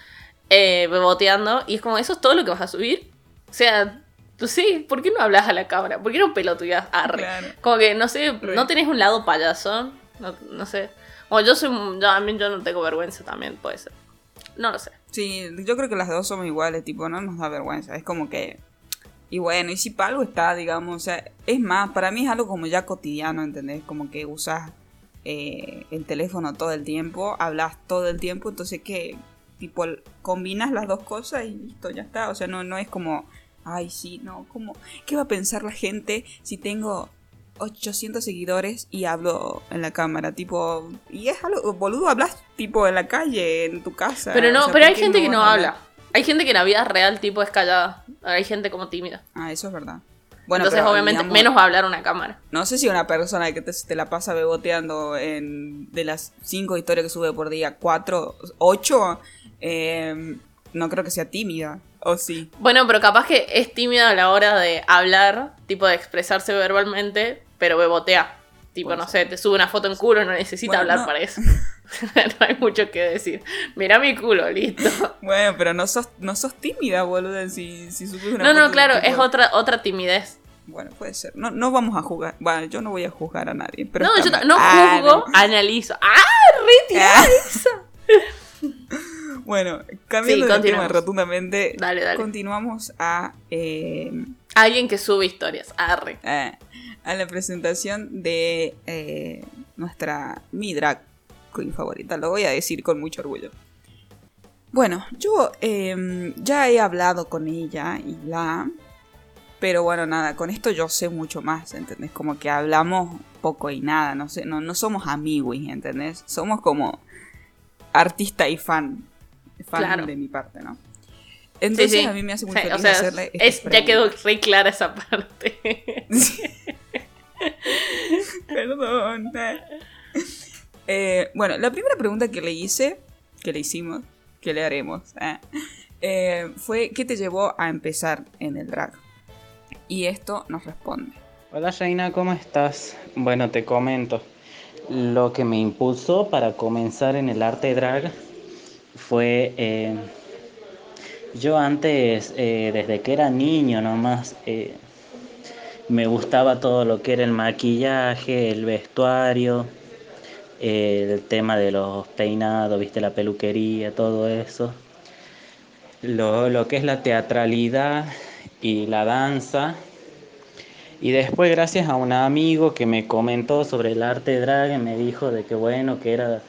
eh, beboteando. Y es como, ¿eso es todo lo que vas a subir? O sea, sí, ¿por qué no hablas a la cámara? ¿Por qué no pelotudeas? Arre. Claro. Como que, no sé, no tenés un lado payaso. No, no sé. O yo soy. un- Yo, a mí yo no tengo vergüenza también, puede ser. No lo sé. Sí, yo creo que las dos somos iguales, tipo, no nos da vergüenza. Es como que. Y bueno, y si para algo está, digamos, o sea, es más, para mí es algo como ya cotidiano, ¿entendés? Como que usas eh, el teléfono todo el tiempo, hablas todo el tiempo, entonces que, tipo, combinas las dos cosas y listo, ya está. O sea, no, no es como, ay, sí, no, como, ¿qué va a pensar la gente si tengo 800 seguidores y hablo en la cámara? Tipo, y es algo, boludo, hablas tipo en la calle, en tu casa. Pero no, o sea, pero ¿por hay gente que no habla. Hay gente que en la vida real, tipo, es callada. Hay gente como tímida. Ah, eso es verdad. Bueno, Entonces, pero, obviamente, digamos, menos va a hablar una cámara. No sé si una persona que te, te la pasa beboteando en, de las cinco historias que sube por día, cuatro, ocho, eh, no creo que sea tímida. ¿O sí? Bueno, pero capaz que es tímida a la hora de hablar, tipo de expresarse verbalmente, pero bebotea. Tipo, no sé, te sube una foto en culo, no necesita Bueno, hablar no. para eso. *laughs* no hay mucho que decir. Mira mi culo, listo. *laughs* Bueno, pero no sos, no sos tímida, boludo, si, si subes una No, no, claro, tipo- es otra, otra timidez. Bueno, puede ser. No, no vamos a jugar. Bueno, yo no voy a juzgar a nadie. Pero no, yo mal. no Ah, juzgo, no. analizo. ¡Ah! ¡Retirada Ah. esa! *laughs* Bueno, cambiando Sí, de tema rotundamente, Dale, dale. continuamos a... eh, Alguien que sube historias. Arre. eh, a la presentación de eh, nuestra mi drag queen favorita. Lo voy a decir con mucho orgullo. Bueno, yo em, ya he hablado con ella y la... Pero bueno, nada, con esto yo sé mucho más, ¿entendés? Como que hablamos poco y nada, no sé, no, no somos amigos, ¿entendés? Somos como artista y fan, fan de mi parte, ¿no? Entonces a mí me hace mucho feliz hacerle Ya quedó re clara esa parte. *laughs* Perdón. Eh, bueno, la primera pregunta que le hice, que le hicimos, que le haremos, eh, eh, fue ¿qué te llevó a empezar en el drag? Y esto nos responde. Hola Jaina, ¿cómo estás? Bueno, te comento. Lo que me impulsó para comenzar en el arte drag fue yo antes, eh, desde que era niño nomás, eh, me gustaba todo lo que era el maquillaje, el vestuario, el tema de los peinados, viste, la peluquería, todo eso. Lo, lo que es la teatralidad y la danza. Y después, gracias a un amigo que me comentó sobre el arte drag, me dijo de que bueno, que era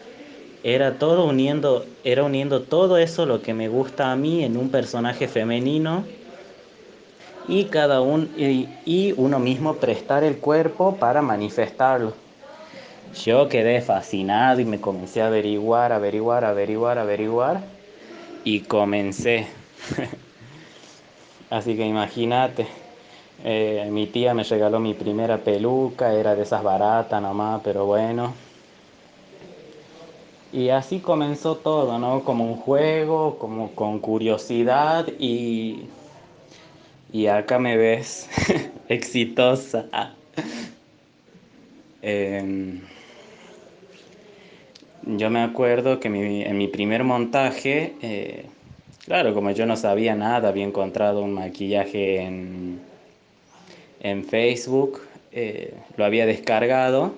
era todo uniendo, era uniendo todo eso lo que me gusta a mí en un personaje femenino y cada uno y, uno mismo prestar el cuerpo para manifestarlo. Yo quedé fascinado y me comencé a averiguar, averiguar, averiguar, averiguar y comencé. *laughs* Así que imagínate, eh, mi tía me regaló mi primera peluca, era de esas baratas nomás, pero bueno. Y así comenzó todo, ¿no? Como un juego, como con curiosidad y, y acá me ves *laughs* exitosa. Em, yo me acuerdo que en mi primer montaje, eh, claro, como yo no sabía nada, había encontrado un maquillaje en, en Facebook, eh, lo había descargado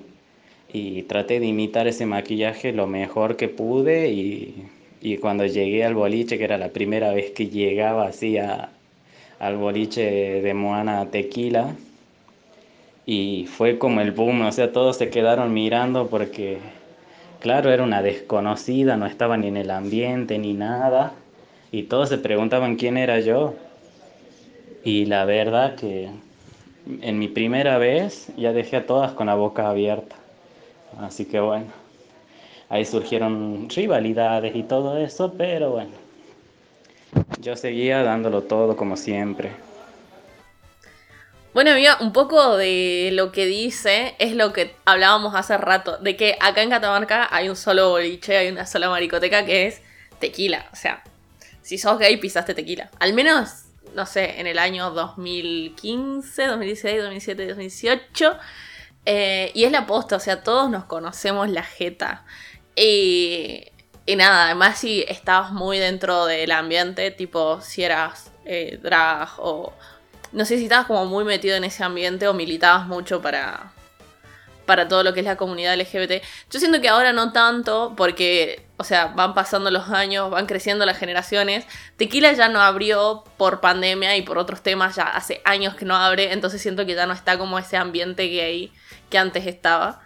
y traté de imitar ese maquillaje lo mejor que pude y, cuando llegué al boliche, que era la primera vez que llegaba así al boliche de Moana Tequila, y fue como el boom, o sea, todos se quedaron mirando porque, claro, era una desconocida, no estaba ni en el ambiente ni nada, y todos se preguntaban quién era yo. Y la verdad que en mi primera vez ya dejé a todas con la boca abierta. Así que bueno, ahí surgieron rivalidades y todo eso, pero bueno, yo seguía dándolo todo como siempre. Bueno, amiga, un poco de lo que dice es lo que hablábamos hace rato, de que acá en Catamarca hay un solo boliche, hay una sola maricoteca que es tequila. O sea, si sos gay pisaste tequila. Al menos, no sé, en el año 2015, 2016, 2017, 2018 eh, y es la posta, o sea, todos nos conocemos la jeta. Y, y nada, además si estabas muy dentro del ambiente, tipo si eras eh, drag o... No sé si estabas como muy metido en ese ambiente o militabas mucho para, para todo lo que es la comunidad LGBT. Yo siento que ahora no tanto, porque, o sea, van pasando los años, van creciendo las generaciones. Tequila ya no abrió por pandemia y por otros temas, ya hace años que no abre, entonces siento que ya no está como ese ambiente gay que antes estaba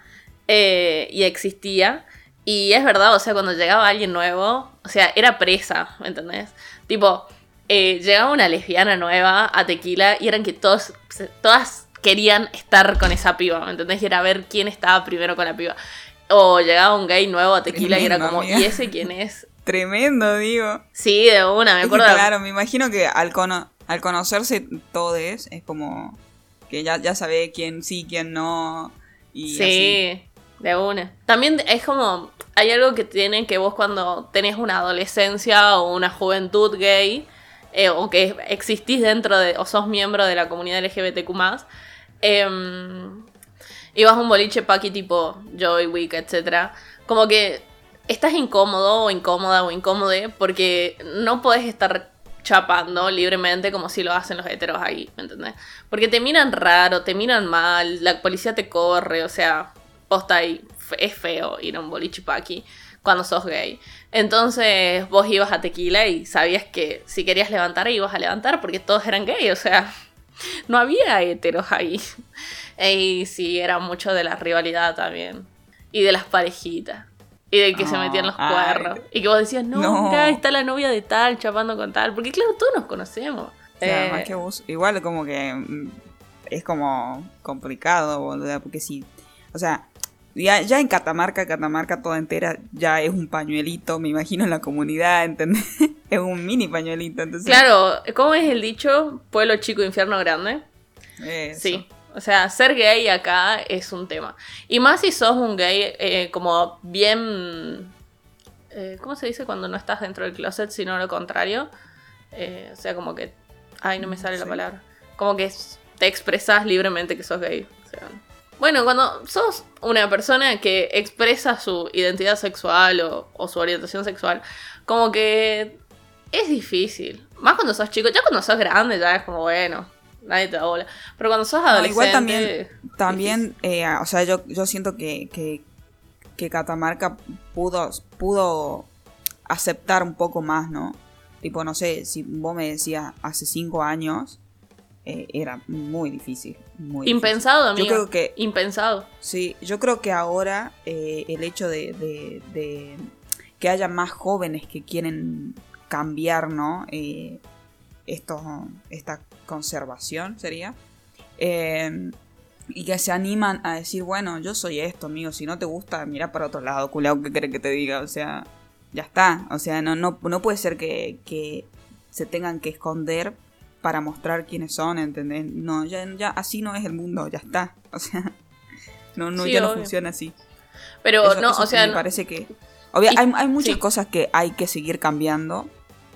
eh, y existía. Y es verdad, o sea, cuando llegaba alguien nuevo, o sea, era presa, ¿me entendés? Tipo, eh, llegaba una lesbiana nueva a Tequila y eran que todos, todas querían estar con esa piba, ¿me entendés? Y era ver quién estaba primero con la piba. O llegaba un gay nuevo a Tequila y era como, ¿y ese quién es? *laughs* Tremendo, digo. Sí, de una, me acuerdo. claro, me imagino que al, al conocerse todos es como que ya, ya sabe quién sí, quién no. Y sí, de una. También es como, hay algo que tienen que vos cuando tenés una adolescencia o una juventud gay, eh, o que existís dentro de, o sos miembro de la comunidad LGBTQ+, eh, y vas a un boliche paqui tipo Joy, Week, etc. Como que estás incómodo o incómoda o incómode porque no podés estar chapando libremente como si lo hacen los heteros ahí, ¿me entendés? Porque te miran raro, te miran mal, la policía te corre, o sea, posta ahí, es feo ir a un bolichipaki cuando sos gay. Entonces vos ibas a tequila y sabías que si querías levantar ibas a levantar porque todos eran gay, o sea, *laughs* no había heteros ahí. *laughs* Y sí, era mucho de la rivalidad también. Y de las parejitas. Y de que se Ah, metían los ay. cuernos. Y que vos decías, no, No. está la novia de tal, chapando con tal. Porque claro, todos nos conocemos. O sea, Eh, más que vos, igual como que mm, es como complicado, boluda, porque si, o sea, ya, ya en Catamarca, Catamarca toda entera ya es un pañuelito, me imagino en la comunidad, ¿entendés? *laughs* es un mini pañuelito, entonces. Claro, ¿cómo es el dicho? Pueblo chico, infierno grande. eso. Sí. O sea, ser gay acá es un tema. Y más si sos un gay eh, como bien... eh, ¿Cómo se dice cuando no estás dentro del closet, sino lo contrario? Eh, o sea, como que... Ay, no me sale la palabra. Como que te expresas libremente que sos gay. O sea, bueno, cuando sos una persona que expresa su identidad sexual o, o su orientación sexual, como que es difícil. Más cuando sos chico. Ya cuando sos grande ya es como, bueno, nadie te da bola. Pero cuando sos No, adolescente... igual también, también eh, o sea, yo, yo siento que, que, que Catamarca pudo, pudo aceptar un poco más, ¿no? Tipo, no sé, si vos me decías hace cinco años, eh, era muy difícil. Muy difícil. Impensado, amigo. Yo creo que Impensado. Sí, yo creo que ahora eh, el hecho de, de- de que haya más jóvenes que quieren cambiar, ¿no? Esto, esta conservación sería. Eh, y que se animan a decir, bueno, yo soy esto, amigo, si no te gusta, mira para otro lado, culiao, ¿qué querés que te diga? O sea, ya está. O sea, no, no, no puede ser que, que se tengan que esconder para mostrar quiénes son, ¿entendés? No, ya, ya así no es el mundo, ya está. *laughs* O sea, no, no, Sí, ya no funciona así. Pero Eso- no, eso o sea, me no- parece que... Obvio, Y- hay, hay muchas sí. cosas que hay que seguir cambiando,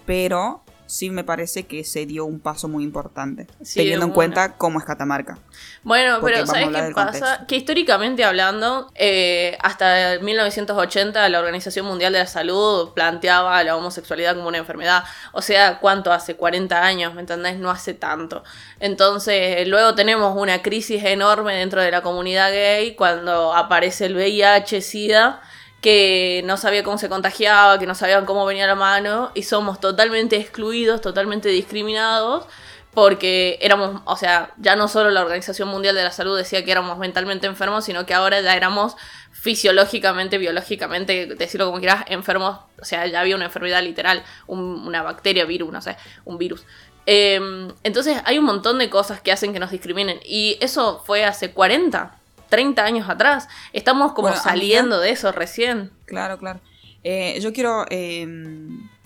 pero sí me parece que se dio un paso muy importante, Sí, teniendo en cuenta cómo es Catamarca. Bueno, pero ¿sabes qué pasa? contexto. Que históricamente hablando, eh, hasta 1980 la Organización Mundial de la Salud planteaba la homosexualidad como una enfermedad. O sea, ¿cuánto hace? 40 años, ¿me entendés? No hace tanto. Entonces, luego tenemos una crisis enorme dentro de la comunidad gay cuando aparece el VIH, SIDA que no sabía cómo se contagiaba, que no sabían cómo venía la mano, y somos totalmente excluidos, totalmente discriminados, porque éramos, o sea, ya no solo la Organización Mundial de la Salud decía que éramos mentalmente enfermos, sino que ahora ya éramos fisiológicamente, biológicamente, decirlo como quieras, enfermos, o sea, ya había una enfermedad literal, un- una bacteria, virus, no sé, un virus. Eh, entonces hay un montón de cosas que hacen que nos discriminen, y eso fue hace 40, 30 años atrás. Estamos como Bueno, saliendo de eso recién. Claro, claro. Eh, yo quiero eh,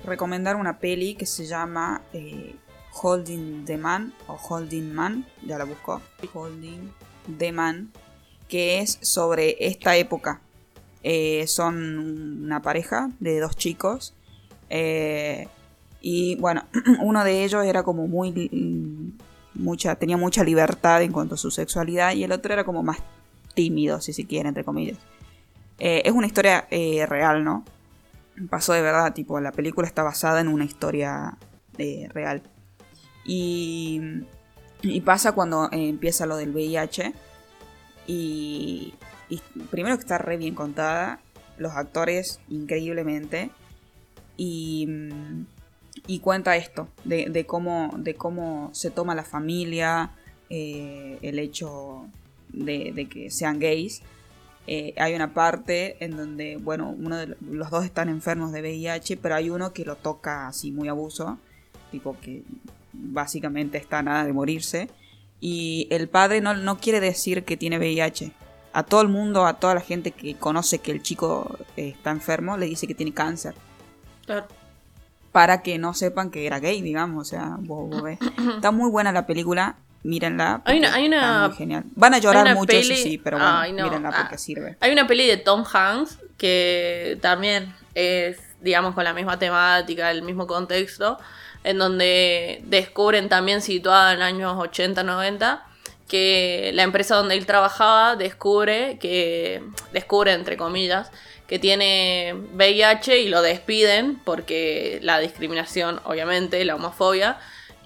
recomendar una peli que se llama eh, Holding the Man o Holding Man, ya la busco. Holding the Man, que es sobre esta época. Eh, son una pareja de dos chicos. y bueno, *clears throat* uno de ellos era como muy. mm, Mucha, tenía mucha libertad en cuanto a su sexualidad y el otro era como más tímido, si se quiere, entre comillas. Eh, es una historia eh, real, ¿no? Pasó de verdad, tipo, la película está basada en una historia eh, real. Y, pasa cuando empieza lo del VIH. Y, primero que está re bien contada, los actores increíblemente. Y, y cuenta esto, de, cómo, de cómo se toma la familia, el hecho de, de que sean gays. Eh, hay una parte en donde, bueno, uno de los dos están enfermos de VIH, pero hay uno que lo toca así muy abuso, tipo que básicamente está nada de morirse. Y el padre no, no quiere decir que tiene VIH. A todo el mundo, a toda la gente que conoce que el chico eh, está enfermo, le dice que tiene cáncer. Claro. Para que no sepan que era gay, digamos. O sea, vos, vos ves. *clears throat* Está muy buena la película. Mírenla. Hay una- hay genial. Van a llorar mucho, eso sí, pero bueno, Ay, no. mírenla porque Ah. sirve. Hay una peli de Tom Hanks que también es, digamos, con la misma temática, el mismo contexto, en donde descubren también situada en años 80, 90, que la empresa donde él trabajaba descubre que, descubre entre comillas, que tiene VIH y lo despiden porque la discriminación, obviamente, la homofobia,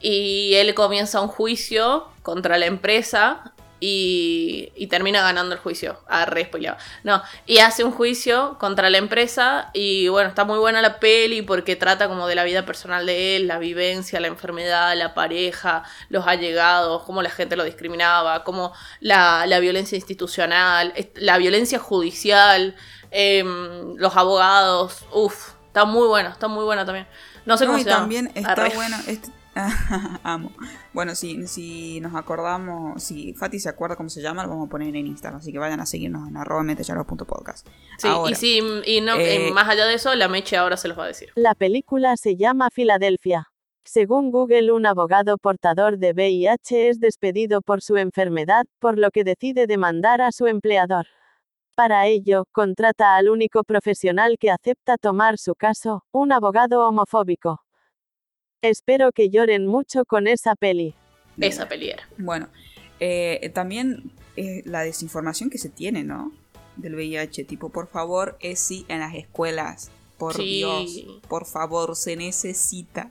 y él comienza un juicio contra la empresa y, y termina ganando el juicio. Ah, re spoileado. No, y hace un juicio contra la empresa y bueno, está muy buena la peli porque trata como de la vida personal de él, la vivencia, la enfermedad, la pareja, los allegados, cómo la gente lo discriminaba, cómo la, la violencia institucional, la violencia judicial, em, los abogados. Uf, está muy bueno, está muy bueno también. No sé No, cómo y se llama. también está Arre. bueno. este- *laughs* Amo. Bueno, si, si nos acordamos, si Fati se acuerda cómo se llama, lo vamos a poner en Instagram. Así que vayan a seguirnos en arroba metecharos.podcast. Sí, Ahora, y sí, y no, eh, eh, más allá de eso, la Meche ahora se los va a decir. La película se llama Filadelfia. Según Google, un abogado portador de VIH es despedido por su enfermedad, por lo que decide demandar a su empleador. Para ello, contrata al único profesional que acepta tomar su caso, un abogado homofóbico. Espero que lloren mucho con esa peli. Esa peliera. Bueno, eh, también eh, la desinformación que se tiene, ¿no? Del VIH. Tipo, por favor, es sí en las escuelas. Por Sí. Dios, por favor, se necesita.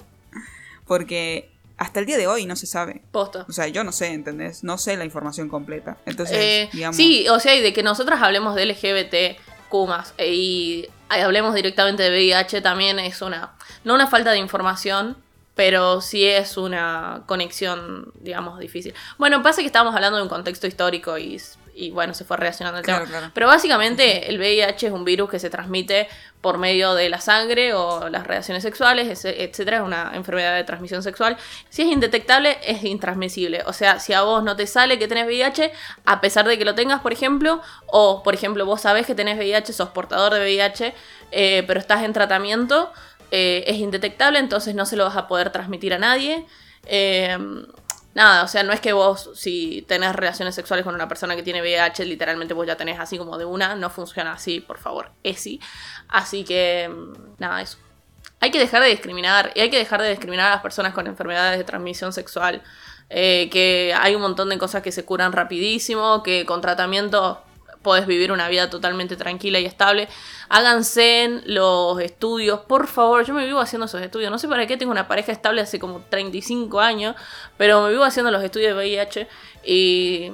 Porque hasta el día de hoy no se sabe. Posta. O sea, yo no sé, ¿entendés? No sé la información completa. Entonces, Eh, digamos. sí, o sea, y de que nosotras hablemos de LGBT, Kumas, y hablemos directamente de VIH también es una, no una falta de información, pero sí es una conexión, digamos, difícil. Bueno, pasa que estábamos hablando de un contexto histórico y, y bueno, se fue relacionando el Claro, tema. claro. Pero básicamente el VIH es un virus que se transmite por medio de la sangre o las relaciones sexuales, etcétera, es una enfermedad de transmisión sexual. Si es indetectable, es intransmisible. O sea, si a vos no te sale que tenés VIH, a pesar de que lo tengas, por ejemplo, o por ejemplo, vos sabés que tenés VIH, sos portador de VIH, eh, pero estás en tratamiento, eh, es indetectable, entonces no se lo vas a poder transmitir a nadie. Eh, nada, o sea, no es que vos, si tenés relaciones sexuales con una persona que tiene VIH, literalmente vos ya tenés así como de una, no funciona así, por favor, es sí. Así que, nada, eso. Hay que dejar de discriminar, y hay que dejar de discriminar a las personas con enfermedades de transmisión sexual. eh, que hay un montón de cosas que se curan rapidísimo, que con tratamiento podés vivir una vida totalmente tranquila y estable. Háganse los estudios, por favor. Yo me vivo haciendo esos estudios. No sé para qué tengo una pareja estable hace como 35 años, pero me vivo haciendo los estudios de VIH y,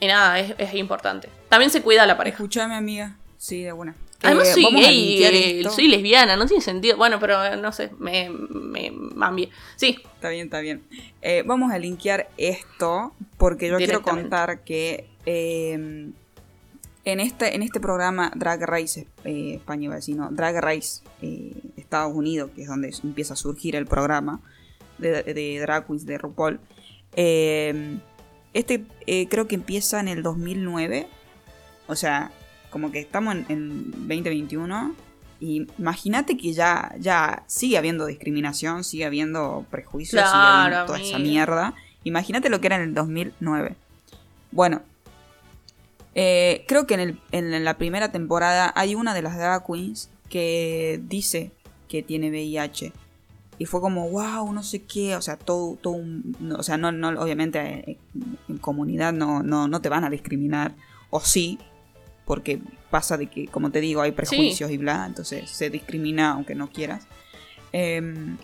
y nada, es, es importante. También se cuida la pareja. Escuchame, amiga. Sí, de buena. Además soy gay, eh, soy lesbiana, no tiene sentido. Bueno, pero eh, no sé, me, me mambié. Sí, Está bien, está bien. Eh, vamos a linkear esto porque yo quiero contar que eh, en, este, en este programa Drag Race eh, España, iba a decir, no, Drag Race eh, Estados Unidos, que es donde empieza a surgir el programa de, de Drag Queens de RuPaul. eh, este eh, creo que empieza en el 2009. O sea, como que estamos en, en 2021. Y imagínate que ya, ya sigue habiendo discriminación, sigue habiendo prejuicios, sigue habiendo toda esa mierda. Imagínate lo que era en el 2009. Bueno, eh, creo que en, el- en la primera temporada hay una de las drag queens que dice que tiene VIH. Y fue como, wow, no sé qué, o sea, todo, todo un- no, o sea, no, no, obviamente eh, en comunidad no, no, no te van a discriminar, o sí, porque pasa de que, como te digo, hay prejuicios y bla, entonces se discrimina aunque no quieras. Em,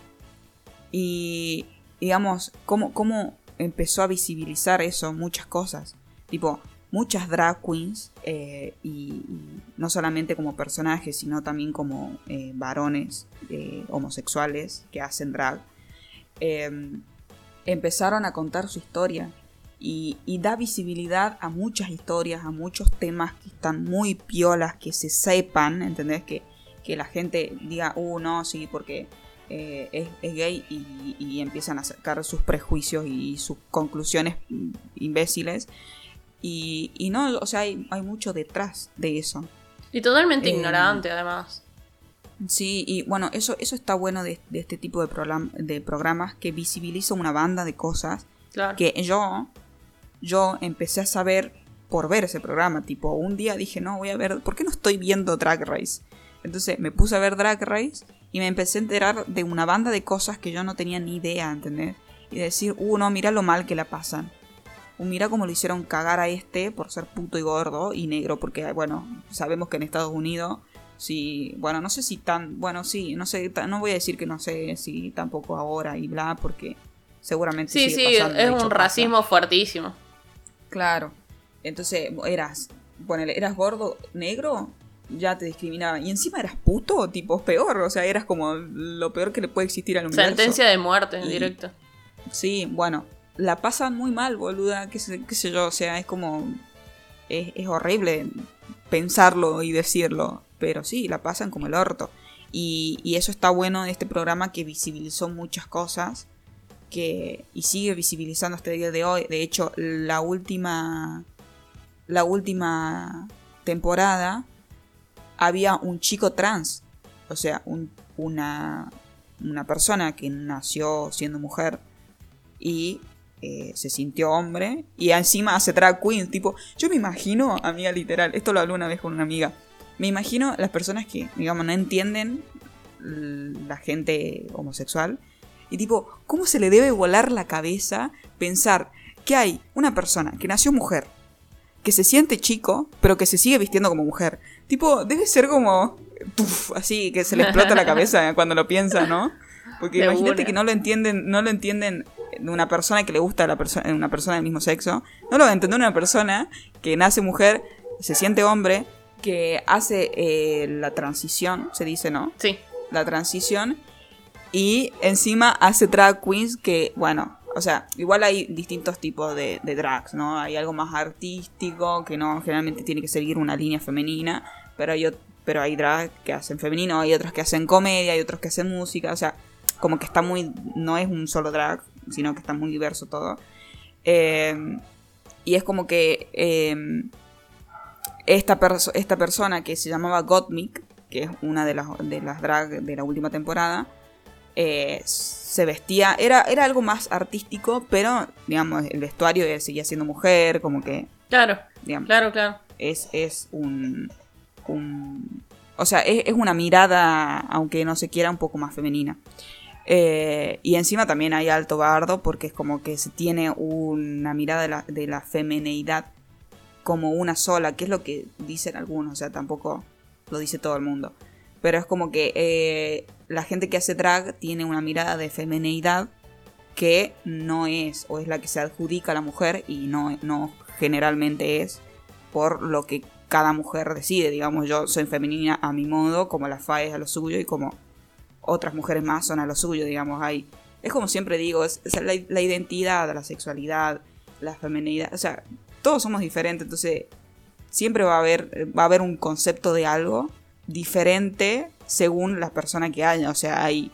y, digamos, cómo, cómo empezó a visibilizar eso, muchas cosas. Tipo, muchas drag queens, eh, y, no solamente como personajes, sino también como eh, varones eh, homosexuales que hacen drag, em, empezaron a contar su historia. Y, da visibilidad a muchas historias, a muchos temas que están muy piolas, que se sepan, ¿entendés? Que, que la gente diga, uh, no, sí, porque es, gay y, y empiezan a sacar sus prejuicios y sus conclusiones mm, imbéciles. Y, y no, o sea, hay, hay mucho detrás de eso. y totalmente Eh, ignorante además. Sí, y bueno, eso, eso está bueno de, de este tipo de, program- de programas que visibiliza una banda de cosas Claro. que yo, yo empecé a saber por ver ese programa. Tipo, un día dije, no, voy a ver, ¿por qué no estoy viendo Drag Race? Entonces me puse a ver Drag Race y me empecé a enterar de una banda de cosas que yo no tenía ni idea, ¿entendés? Y decir, uh, no, mira lo mal que la pasan. Mira cómo le hicieron cagar a este por ser puto y gordo y negro, porque, bueno, sabemos que en Estados Unidos, sí, bueno, no sé si tan, bueno, sí, no sé, no voy a decir que no sé si tampoco ahora y bla, porque seguramente Sí, sigue sí, pasando, es un pasa. racismo fuertísimo. Claro. Entonces, eras, ponele, eras gordo, negro, ya te discriminaban. Y encima eras puto, tipo, peor. O sea, eras como lo peor que le puede existir al universo. Sentencia de muerte en Y- directo. Sí, bueno, la pasan muy mal, boluda, qué sé, qué sé yo, o sea, es como... Es, es horrible pensarlo y decirlo, pero sí, la pasan como el orto. Y, y eso está bueno de este programa que visibilizó muchas cosas que, y sigue visibilizando hasta el día de hoy. De hecho, la última, la última temporada había un chico trans, o sea, un- una, una persona que nació siendo mujer y eh, se sintió hombre y encima hace drag queen, tipo, yo me imagino, amiga literal, esto lo hablé una vez con una amiga, me imagino las personas que, digamos, no entienden la gente homosexual y tipo, ¿cómo se le debe volar la cabeza pensar que hay una persona que nació mujer, que se siente chico, pero que se sigue vistiendo como mujer? Tipo, debe ser como, así, que se le explota la cabeza cuando lo piensa, ¿no? Porque *laughs* imagínate que no lo entienden, no lo entienden de una persona que le gusta a la persona, una persona del mismo sexo, no lo va a entender una persona que nace mujer, se siente hombre, que hace eh, la transición, se dice, ¿no? Sí. La transición y encima hace drag queens que, bueno, o sea, igual hay distintos tipos de, de drags, ¿no? Hay algo más artístico que no generalmente tiene que seguir una línea femenina, pero hay, pero hay drag que hacen femenino, hay otros que hacen comedia, hay otros que hacen música, o sea, como que está muy, no es un solo drag, sino que está muy diverso todo. Eh, y es como que eh, esta, perso- esta persona que se llamaba Gottmik, que es una de las, de las drag de la última temporada, eh, se vestía, era, era algo más artístico, pero digamos, el vestuario seguía siendo mujer, como que, Claro, digamos, claro, claro. es, es un, un- O sea, es, es una mirada, aunque no se quiera, un poco más femenina. Eh, y encima también hay alto bardo porque es como que se tiene una mirada de la, de como una sola, que es lo que dicen algunos, o sea, tampoco lo dice todo el mundo. Pero es como que eh, la gente que hace drag tiene una mirada de femineidad que no es, o es la que se adjudica a la mujer y no, no generalmente es por lo que cada mujer decide. Digamos, yo soy femenina a mi modo, como la FA es a lo suyo y como otras mujeres más son a lo suyo, digamos. Hay, es como siempre digo, es, es la, la identidad, la sexualidad, la feminidad, o sea, todos somos diferentes, entonces siempre va a haber, va a haber un concepto de algo diferente según la persona que haya, o sea, hay...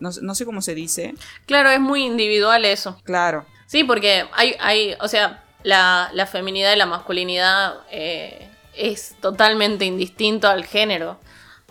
No, sé- no sé cómo se dice. Claro, es muy individual eso. Claro, Sí, porque hay, hay o sea, la, la feminidad y la masculinidad eh, es totalmente indistinto al género.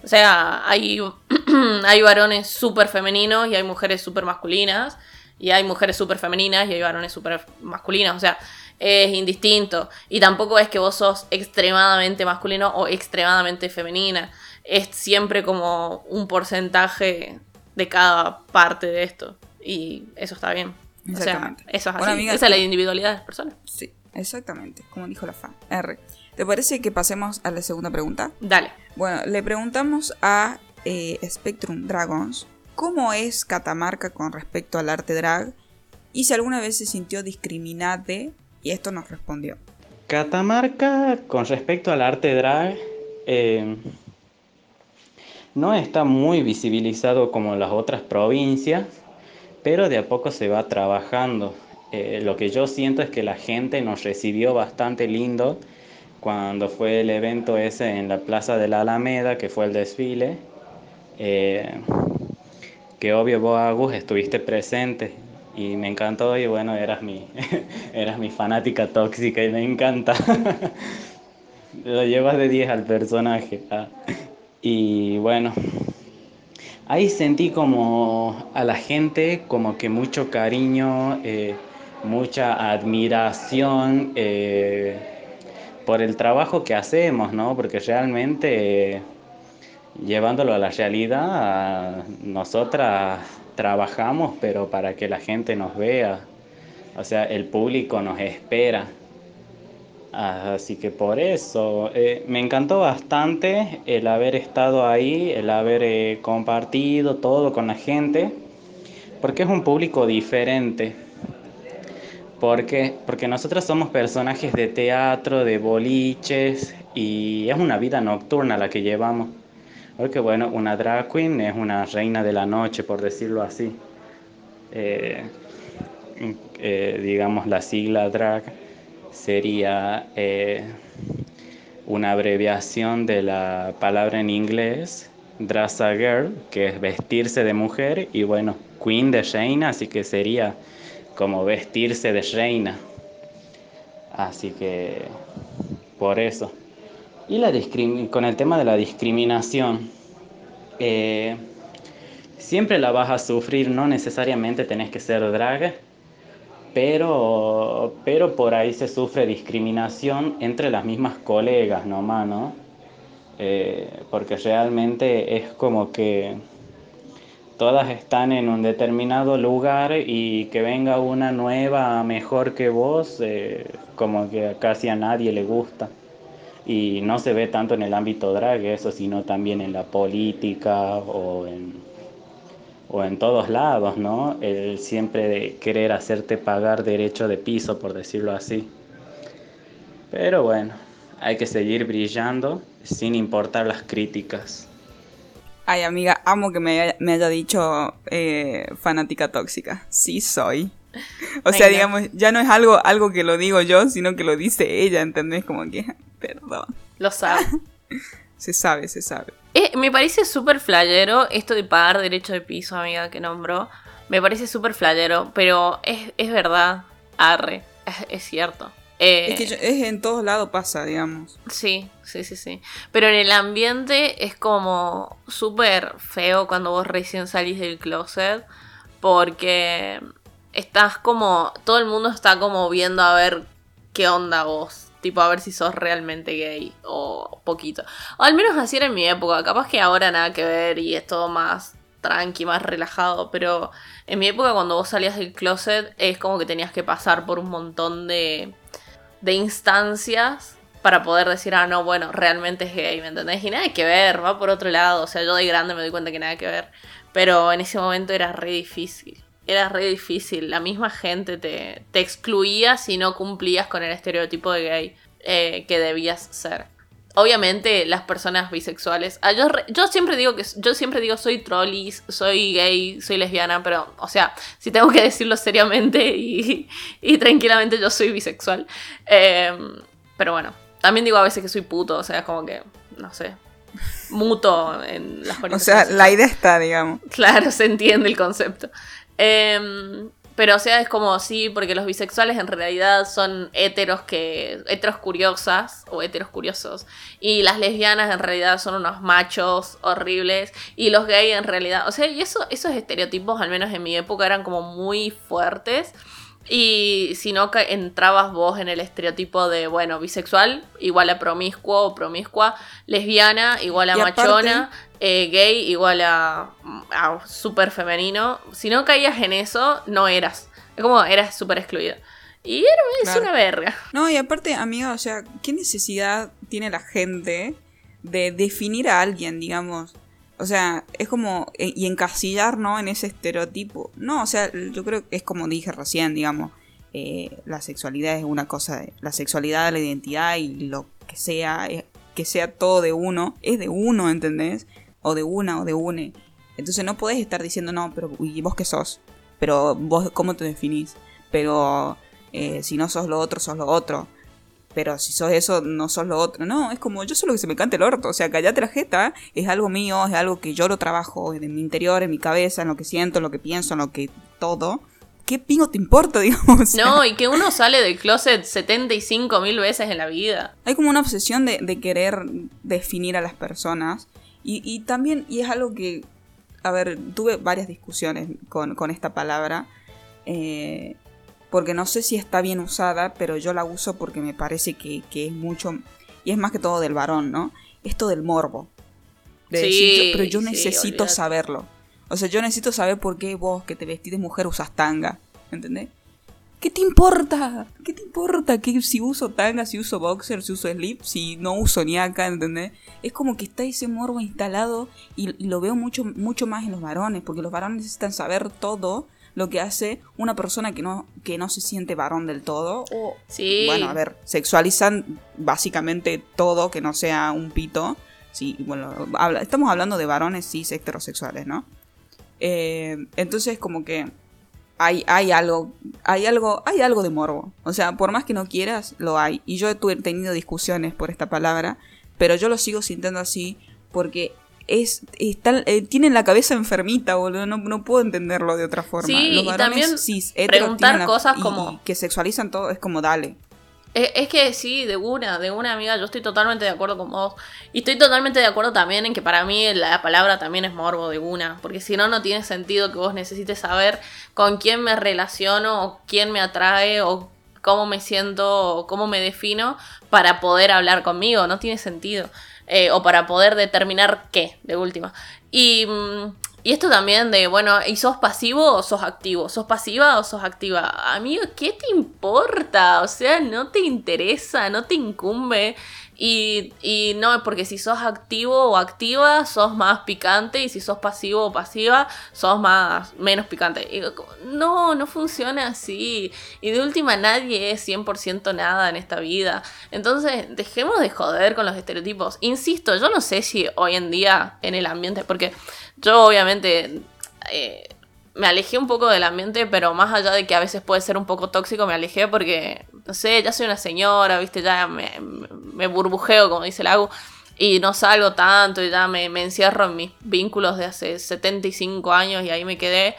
O sea, hay, *clears throat* hay varones súper femeninos y hay mujeres súper masculinas. Y hay mujeres súper femeninas y hay varones súper masculinos. O sea, es indistinto. Y tampoco es que vos sos extremadamente masculino o extremadamente femenina. Es siempre como un porcentaje de cada parte de esto. Y eso está bien. O sea, Exactamente. eso es así. Amiga, Esa es la individualidad de las personas. sí, exactamente, como dijo la fan. R. ¿Te parece que pasemos a la segunda pregunta? Dale. Bueno, le preguntamos a eh, Spectrum Dragons cómo es Catamarca con respecto al arte drag y si alguna vez se sintió discriminante y esto nos respondió. Catamarca, con respecto al arte drag, eh, no está muy visibilizado como las otras provincias, pero de a poco se va trabajando. Eh, lo que yo siento es que la gente nos recibió bastante lindo cuando fue el evento ese en la Plaza de la Alameda, que fue el desfile. Eh, que obvio vos, Agus, estuviste presente y me encantó y bueno, eras mi, *laughs* eras mi fanática tóxica y me encanta. *laughs* Lo llevas de 10 al personaje. ah. Y bueno, ahí sentí como a la gente como que mucho cariño, eh, mucha admiración eh, por el trabajo que hacemos, ¿no? Porque realmente... llevándolo a la realidad, nosotras trabajamos, pero para que la gente nos vea. O sea, el público nos espera. Así que por eso eh, me encantó bastante el haber estado ahí, el haber eh, compartido todo con la gente, porque es un público diferente. Porque, porque nosotros somos personajes de teatro, de boliches, y es una vida nocturna la que llevamos. Porque bueno, una drag queen es una reina de la noche, por decirlo así. Eh, eh, digamos, la sigla drag sería eh, una abreviación de la palabra en inglés dress girl, que es vestirse de mujer, y bueno, queen de reina, así que sería como vestirse de reina. Así que por eso. Y la con el tema de la discriminación, eh, siempre la vas a sufrir, no necesariamente tenés que ser drag, pero, pero por ahí se sufre discriminación entre las mismas colegas nomás, ¿no? Eh, porque realmente es como que todas están en un determinado lugar y que venga una nueva mejor que vos, eh, como que casi a nadie le gusta. Y no se ve tanto en el ámbito drag eso, sino también en la política o en, o en todos lados, ¿no? El siempre de querer hacerte pagar derecho de piso, por decirlo así. Pero bueno, hay que seguir brillando sin importar las críticas. Ay, amiga, amo que me haya, dicho eh, fanática tóxica. Sí soy. O sea, digamos, ya no es algo, algo que lo digo yo, sino que lo dice ella, ¿entendés? Como que, *laughs* perdón. Lo sabe. *laughs* se sabe, se sabe. Eh, me parece súper flayero esto de pagar derecho de piso, amiga, que nombró. Me parece súper flayero, pero es, es verdad, arre, es cierto. Eh, es que es en todos lados pasa, digamos. Sí, sí, sí, sí. Pero en el ambiente es como súper feo cuando vos recién salís del closet. Porque estás como. Todo el mundo está como viendo a ver qué onda vos. Tipo, a ver si sos realmente gay o poquito. O al menos así era en mi época. Capaz que ahora nada que ver y es todo más tranqui, más relajado. Pero en mi época, cuando vos salías del closet, es como que tenías que pasar por un montón de de instancias para poder decir, ah, no, bueno, realmente es gay, ¿me entendés? Y nada que ver, va por otro lado. O sea, yo de grande me doy cuenta que nada que ver. Pero en ese momento era re difícil. Era re difícil. La misma gente te, te excluía si no cumplías con el estereotipo de gay eh, que debías ser. Obviamente las personas bisexuales. Ah, yo, yo siempre digo que yo siempre digo soy trollis, soy gay, soy lesbiana, pero, o sea, si tengo que decirlo seriamente y, tranquilamente, yo soy bisexual. Em, pero bueno, también digo a veces que soy puto, o sea, es como que, no sé, muto en las *laughs* O sea, la idea está, digamos. Claro, se entiende el concepto. Eh, pero o sea, es como sí, porque los bisexuales en realidad son heteros que. heteros curiosas o heteros curiosos. Y las lesbianas en realidad son unos machos horribles. Y los gays en realidad. O sea, y eso, esos estereotipos, al menos en mi época, eran como muy fuertes. Y si no entrabas vos en el estereotipo de, bueno, bisexual igual a promiscuo o promiscua, lesbiana igual a machona, eh, gay igual a, a súper femenino. Si no caías en eso, no eras. Es como eras súper excluida. Y era, es una verga. No, y aparte, amiga, o sea, ¿qué necesidad tiene la gente de definir a alguien, digamos? O sea, es como. Eh, y encasillar, ¿no? En ese estereotipo. No, o sea, yo creo que es como dije recién, digamos. Eh, la sexualidad es una cosa. De, la sexualidad, la identidad y lo que sea. Eh, que sea todo de uno. Es de uno, ¿entendés? O de una o de une. Entonces no podés estar diciendo, no, pero. ¿Y vos qué sos? Pero vos, ¿cómo te definís? Pero. si no sos lo otro, sos lo otro pero si sos eso, no sos lo otro. No, es como yo soy lo que se me cante el orto. O sea, callate la jeta, es algo mío, es algo que yo lo trabajo en mi interior, en mi cabeza, en lo que siento, en lo que pienso, en lo que todo. ¿Qué pingo te importa, *laughs* digamos? no, y que uno sale del closet 75 mil veces en la vida. Hay como una obsesión de, querer definir a las personas. Y, y, también, y es algo que, a ver, tuve varias discusiones con, con esta palabra. Eh, porque no sé si está bien usada, pero yo la uso porque me parece que, es mucho, y es más que todo del varón, ¿no? Esto del morbo. sí, pero yo necesito saberlo. O sea, yo necesito saber por qué vos que te vestís de mujer usas tanga, ¿entendés? ¿Qué te importa? ¿Qué te importa? Que si uso tanga, si uso boxer, si uso slip, si no uso ni acá, ¿entendés? Es como que está ese morbo instalado y, lo veo mucho, mucho más en los varones, porque los varones necesitan saber todo lo que hace una persona que no, que no se siente varón del todo. O, Sí. bueno, a ver, sexualizan básicamente todo que no sea un pito. Sí, bueno, habla- estamos hablando de varones cis heterosexuales, ¿no? Eh, entonces como que hay, hay algo, hay algo, hay algo de morbo. O sea, por más que no quieras, lo hay. Y yo he tenido discusiones por esta palabra, pero yo lo sigo sintiendo así porque es, están, eh, tienen la cabeza enfermita, boludo. No, no puedo entenderlo de otra forma. Sí, Los y varones también cis, heteros preguntar tienen la- cosas y- como- y que sexualizan todo, es como dale. Es, es que sí, de una, de una amiga, yo estoy totalmente de acuerdo con vos. Y estoy totalmente de acuerdo también en que para mí la palabra también es morbo de una. Porque si no, no tiene sentido que vos necesites saber con quién me relaciono, o quién me atrae, o cómo me siento, o cómo me defino, para poder hablar conmigo. No tiene sentido. Eh, o para poder determinar qué, de última. Y, mm, y esto también de, bueno, ¿y sos pasivo o sos activo? ¿Sos pasiva o sos activa? Amigo, ¿qué te importa? O sea, no te interesa, no te incumbe. Y, y no, porque si sos activo o activa, sos más picante. Y si sos pasivo o pasiva, sos más menos picante. No, no funciona así. Y de última, nadie es 100% nada en esta vida. Entonces, dejemos de joder con los estereotipos. Insisto, yo no sé si hoy en día en el ambiente, porque yo obviamente eh, me alejé un poco del ambiente, pero más allá de que a veces puede ser un poco tóxico, me alejé porque, no sé, ya soy una señora, viste, ya me, burbujeo, como dice el Agu, y no salgo tanto, y ya me, me encierro en mis vínculos de hace 75 años y ahí me quedé.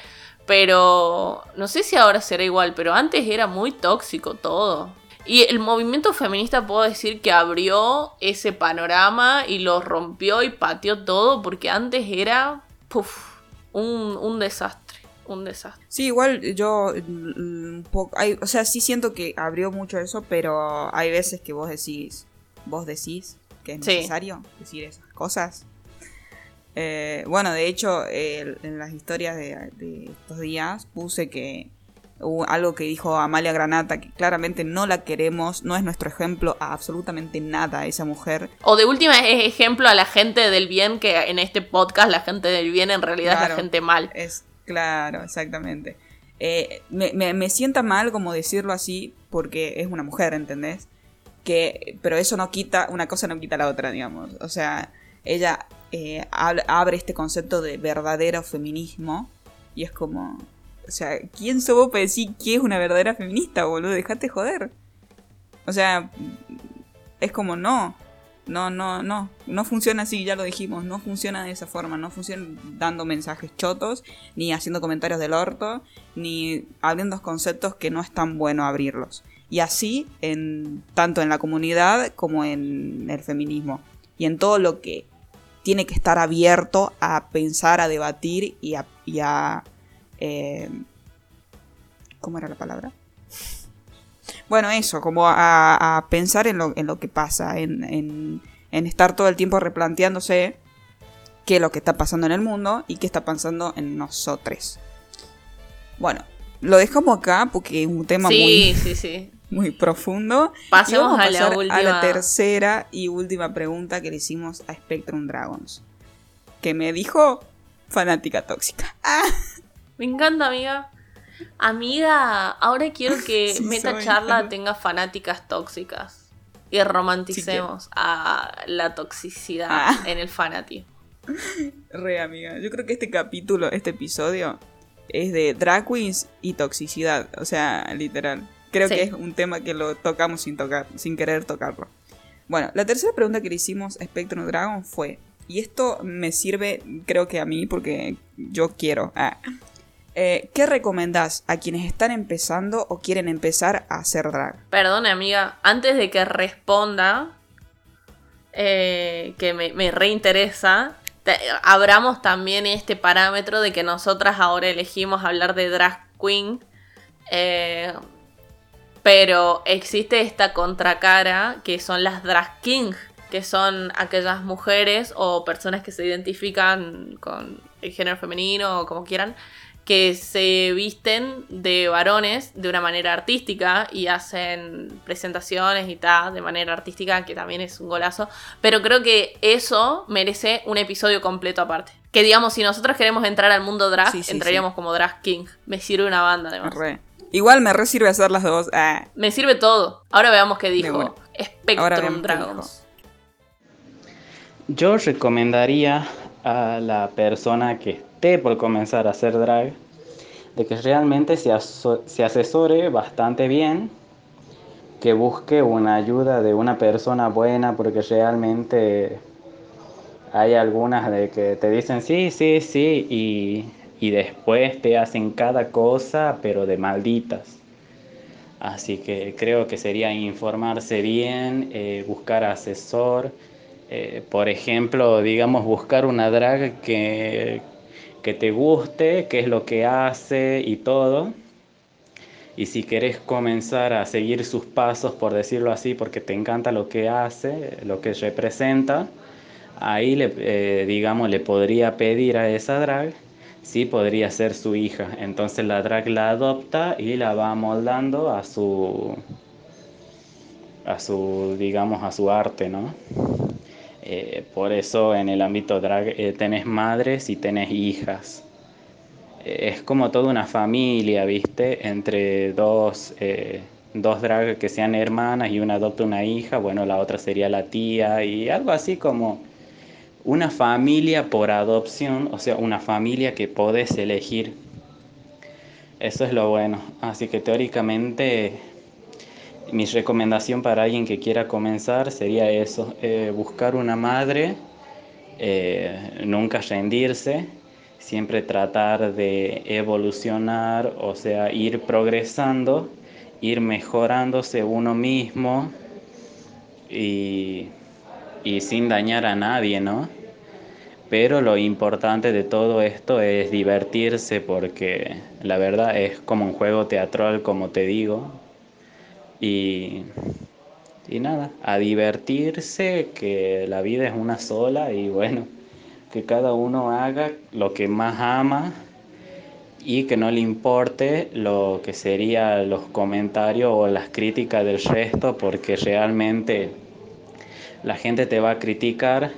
Pero no sé si ahora será igual, pero antes era muy tóxico todo. Y el movimiento feminista puedo decir que abrió ese panorama y lo rompió y pateó todo porque antes era un, un desastre, un desastre. Sí, igual yo mm, hay- o sea, sí siento que abrió mucho eso, pero hay veces que vos decís, vos decís que es Sí. necesario decir esas cosas. Eh, bueno, de hecho, eh, en las historias de, de estos días puse que algo que dijo Amalia Granata, que claramente no la queremos, no es nuestro ejemplo a absolutamente nada esa mujer. O de última es ejemplo a la gente del bien, que en este podcast la gente del bien en realidad es la gente mal. Es claro, exactamente. Eh, me, me- me sienta mal como decirlo así porque es una mujer, ¿entendés? Que, pero eso no quita, una cosa no quita la otra, digamos. O sea, ella eh, abre este concepto de verdadero feminismo y es como, o sea, ¿quién sos vos para decir que es una verdadera feminista, boludo? Dejate joder. O sea, es como no. No, no, no. No funciona así, ya lo dijimos. No funciona de esa forma. No funciona dando mensajes chotos, ni haciendo comentarios del orto, ni abriendo conceptos que no es tan bueno abrirlos. Y así, en, tanto en la comunidad como en el feminismo. Y en todo lo que tiene que estar abierto a pensar, a debatir y a. y a, eh, ¿Cómo era la palabra? Bueno, eso, como a, a pensar en lo, en lo que pasa, en, en- en estar todo el tiempo replanteándose qué es lo que está pasando en el mundo y qué está pasando en nosotros. Bueno, lo dejamos acá porque es un tema Sí, muy, sí, sí. *laughs* muy profundo. y Pasemos vamos a la última. a la tercera y última pregunta que le hicimos a Spectrum Dragons. Que me dijo fanática tóxica. Ah, Me encanta, amiga. Amiga, ahora quiero *laughs* que Sí, Meta soy. Charla tenga fanáticas tóxicas. Y romanticemos a la toxicidad Ah. en el fanatismo. Re amiga. Yo creo que este capítulo, este episodio, es de drag queens y toxicidad. O sea, literal. Creo Sí. que es un tema que lo tocamos sin tocar, sin querer tocarlo. Bueno, la tercera pregunta que le hicimos a Spectrum Dragon fue. Y esto me sirve, creo que a mí, porque yo quiero. ah, eh, ¿Qué recomendás a quienes están empezando o quieren empezar a hacer drag? Perdone, amiga, antes de que responda, eh, que me, reinteresa, te- abramos también este parámetro de que nosotras ahora elegimos hablar de drag queen, eh, pero existe esta contracara que son las drag king, que son aquellas mujeres o personas que se identifican con el género femenino o como quieran, que se visten de varones de una manera artística y hacen presentaciones y tal de manera artística, que también es un golazo. Pero creo que eso merece un episodio completo aparte. Que digamos, si nosotros queremos entrar al mundo drag, Sí, sí, entraríamos como drag king. Me sirve una banda además. Re. Igual me re sirve hacer las dos. Ah, Me sirve todo. Ahora veamos qué dijo. Spectrum Ahora Dragons. Yo recomendaría a la persona que por comenzar a hacer drag de que realmente se, se asesore bastante bien, que busque una ayuda de una persona buena, porque realmente hay algunas de que te dicen sí, sí, sí, y, y después te hacen cada cosa, pero de malditas. Así que creo que sería informarse bien, eh, buscar asesor, eh, por ejemplo, digamos, buscar una drag que, que te guste, qué es lo que hace y todo. Y si querés comenzar a seguir sus pasos, por decirlo así, porque te encanta lo que hace, lo que representa, ahí le, eh, digamos, le podría pedir a esa drag si podría ser su hija. Entonces la drag la adopta y la va moldando a su, a su, digamos, a su arte, ¿no? Eh, por eso en el ámbito drag eh, tenés madres y tenés hijas. Eh, es como toda una familia, ¿viste? Entre dos, eh, dos drag que sean hermanas y una adopta una hija, bueno, la otra sería la tía y algo así como una familia por adopción, o sea, una familia que podés elegir. Eso es lo bueno. Así que teóricamente mi recomendación para alguien que quiera comenzar sería eso, eh, buscar una madre, eh, nunca rendirse, siempre tratar de evolucionar, o sea, ir progresando, ir mejorándose uno mismo y, y sin dañar a nadie, ¿no? Pero lo importante de todo esto es divertirse porque la verdad es como un juego teatral, como te digo. Y, y nada, a divertirse, que la vida es una sola y bueno, que cada uno haga lo que más ama y que no le importe lo que serían los comentarios o las críticas del resto porque realmente la gente te va a criticar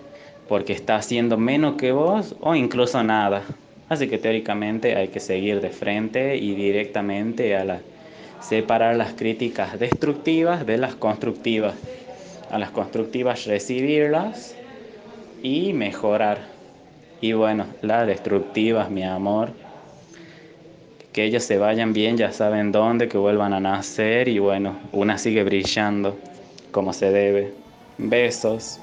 porque está haciendo menos que vos o incluso nada. Así que teóricamente hay que seguir de frente y directamente a la separar las críticas destructivas de las constructivas. A las constructivas recibirlas y mejorar. Y bueno, las destructivas, mi amor, que ellos se vayan bien, ya saben dónde, que vuelvan a nacer y bueno, una sigue brillando como se debe. Besos.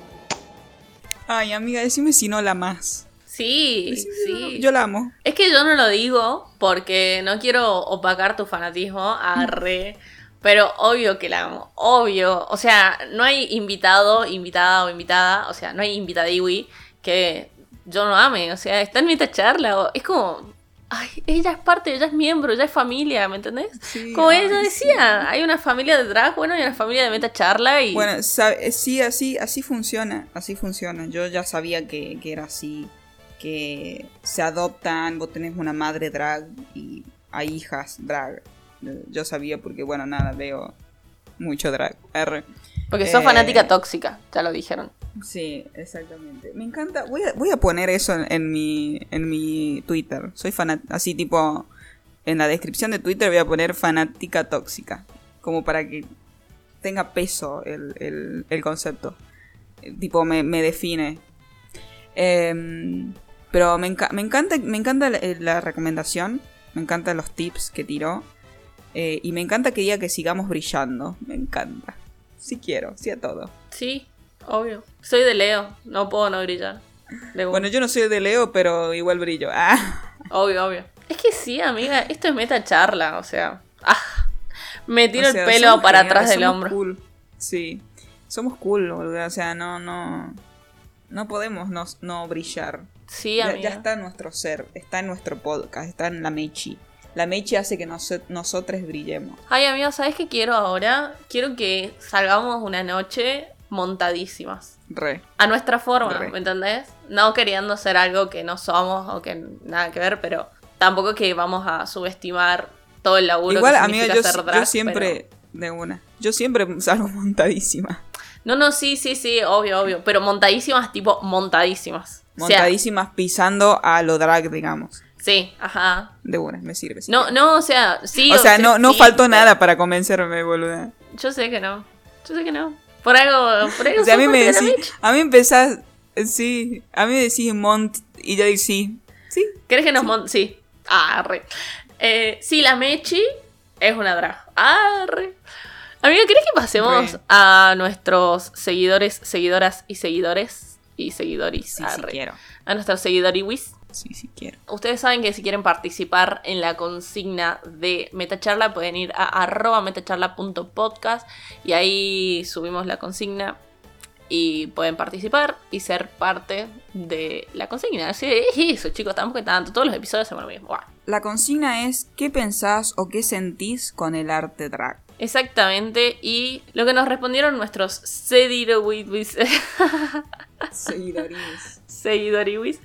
Ay, amiga, decime si no la más. Sí, sí. Yo la amo. Es que yo no lo digo porque no quiero opacar tu fanatismo, arre. *laughs* Pero obvio que la amo, obvio. O sea, no hay invitado, invitada o invitada, o sea, no hay invitadiwi que yo no ame. O sea, está en mi charla. Es como, ay, ella es parte, ella es miembro, ella es familia, ¿me entendés? Sí, como ay, ella sí. decía, hay una familia de drag, bueno, hay una familia de meta charla y... Bueno, sí, así, así funciona, así funciona. Yo ya sabía que, que era así, que se adoptan, vos tenés una madre drag y hay hijas drag. Eh, Yo sabía porque, bueno, nada, veo mucho drag. R. porque sos eh, fanática tóxica, ya lo dijeron. Sí, exactamente. Me encanta. Voy a, voy a poner eso en, en mi, en mi Twitter. Soy fanática, así tipo, en la descripción de Twitter voy a poner fanática tóxica. Como para que tenga peso el, el- el concepto. Eh, Tipo, me, me define. Em, pero me, enca- me encanta, me encanta la, eh, la recomendación. Me encantan los tips que tiró. eh, y me encanta que diga que sigamos brillando. Me encanta. Sí quiero, sí a todo. Sí, obvio. Soy de Leo, no puedo no brillar. Bueno, yo no soy de Leo, pero igual brillo. Ah. Obvio, obvio. Es que sí, amiga, esto es meta charla, o sea. Ah, me tiro O sea, el pelo para atrás del somos hombro. cool. Sí. Somos cool, boludo. O sea, no, no. No podemos no, no brillar. Sí, Ya, está en nuestro ser, está en nuestro podcast, está en la Mechi. La Mechi hace que nos, nosotros brillemos. Ay, amiga, ¿sabes qué quiero ahora? Quiero que salgamos una noche montadísimas. Re. A nuestra forma, Re. ¿me entendés? No queriendo ser algo que no somos o que nada que ver, pero tampoco que vamos a subestimar todo el laburo Igual, que significa yo, ser yo drag, siempre, de una, yo siempre salgo montadísima. No, no, sí, sí, sí, obvio, obvio. Pero montadísimas, tipo montadísimas. O sea, Montadísimas pisando a lo drag, digamos. sí, ajá. De una, me sirve. sí. No, no, o sea, sí. o sea, no, no sí, faltó pero- nada para convencerme, boluda. Yo sé que no. Yo sé que no. Por algo, por algo O sea, a mí me decís, a mí empezás, sí, a mí me decís Mont y yo digo sí. Sí, ¿Querés que nos Sí. Arre. Eh, sí, la Mechi es una drag. Arre. Amiga, ¿querés que pasemos Re. a nuestros seguidores, seguidoras y seguidores? Y seguidores. sí, sí quiero. A nuestros seguidoriwis. Sí, sí quiero. Ustedes saben que si quieren participar en la consigna de Metacharla pueden ir a arroba metacharla.podcast y ahí subimos la consigna y pueden participar y ser parte de la consigna. Así es eso, chicos, tampoco tanto. Todos los episodios son lo mismo. Buah. La consigna es ¿qué pensás o qué sentís con el arte drag? Exactamente. Y lo que nos respondieron nuestros *laughs* *laughs* seguidoriwis. Seguidoriwis.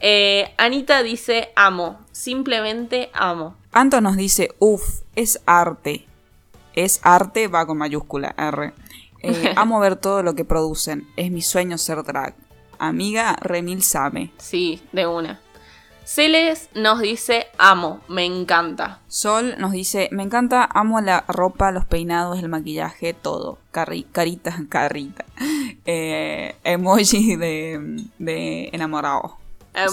Eh, Anita dice amo. Simplemente amo. Anto nos dice, uff, es arte. Es arte, va con mayúscula, R. Eh, *laughs* amo ver todo lo que producen. Es mi sueño ser drag. Amiga Remil Same. Sí, de una. Celes nos dice amo, me encanta. Sol nos dice, me encanta, amo la ropa, los peinados, el maquillaje, todo. Carri- carita, *laughs* carita. Eh, emoji de, de enamorado.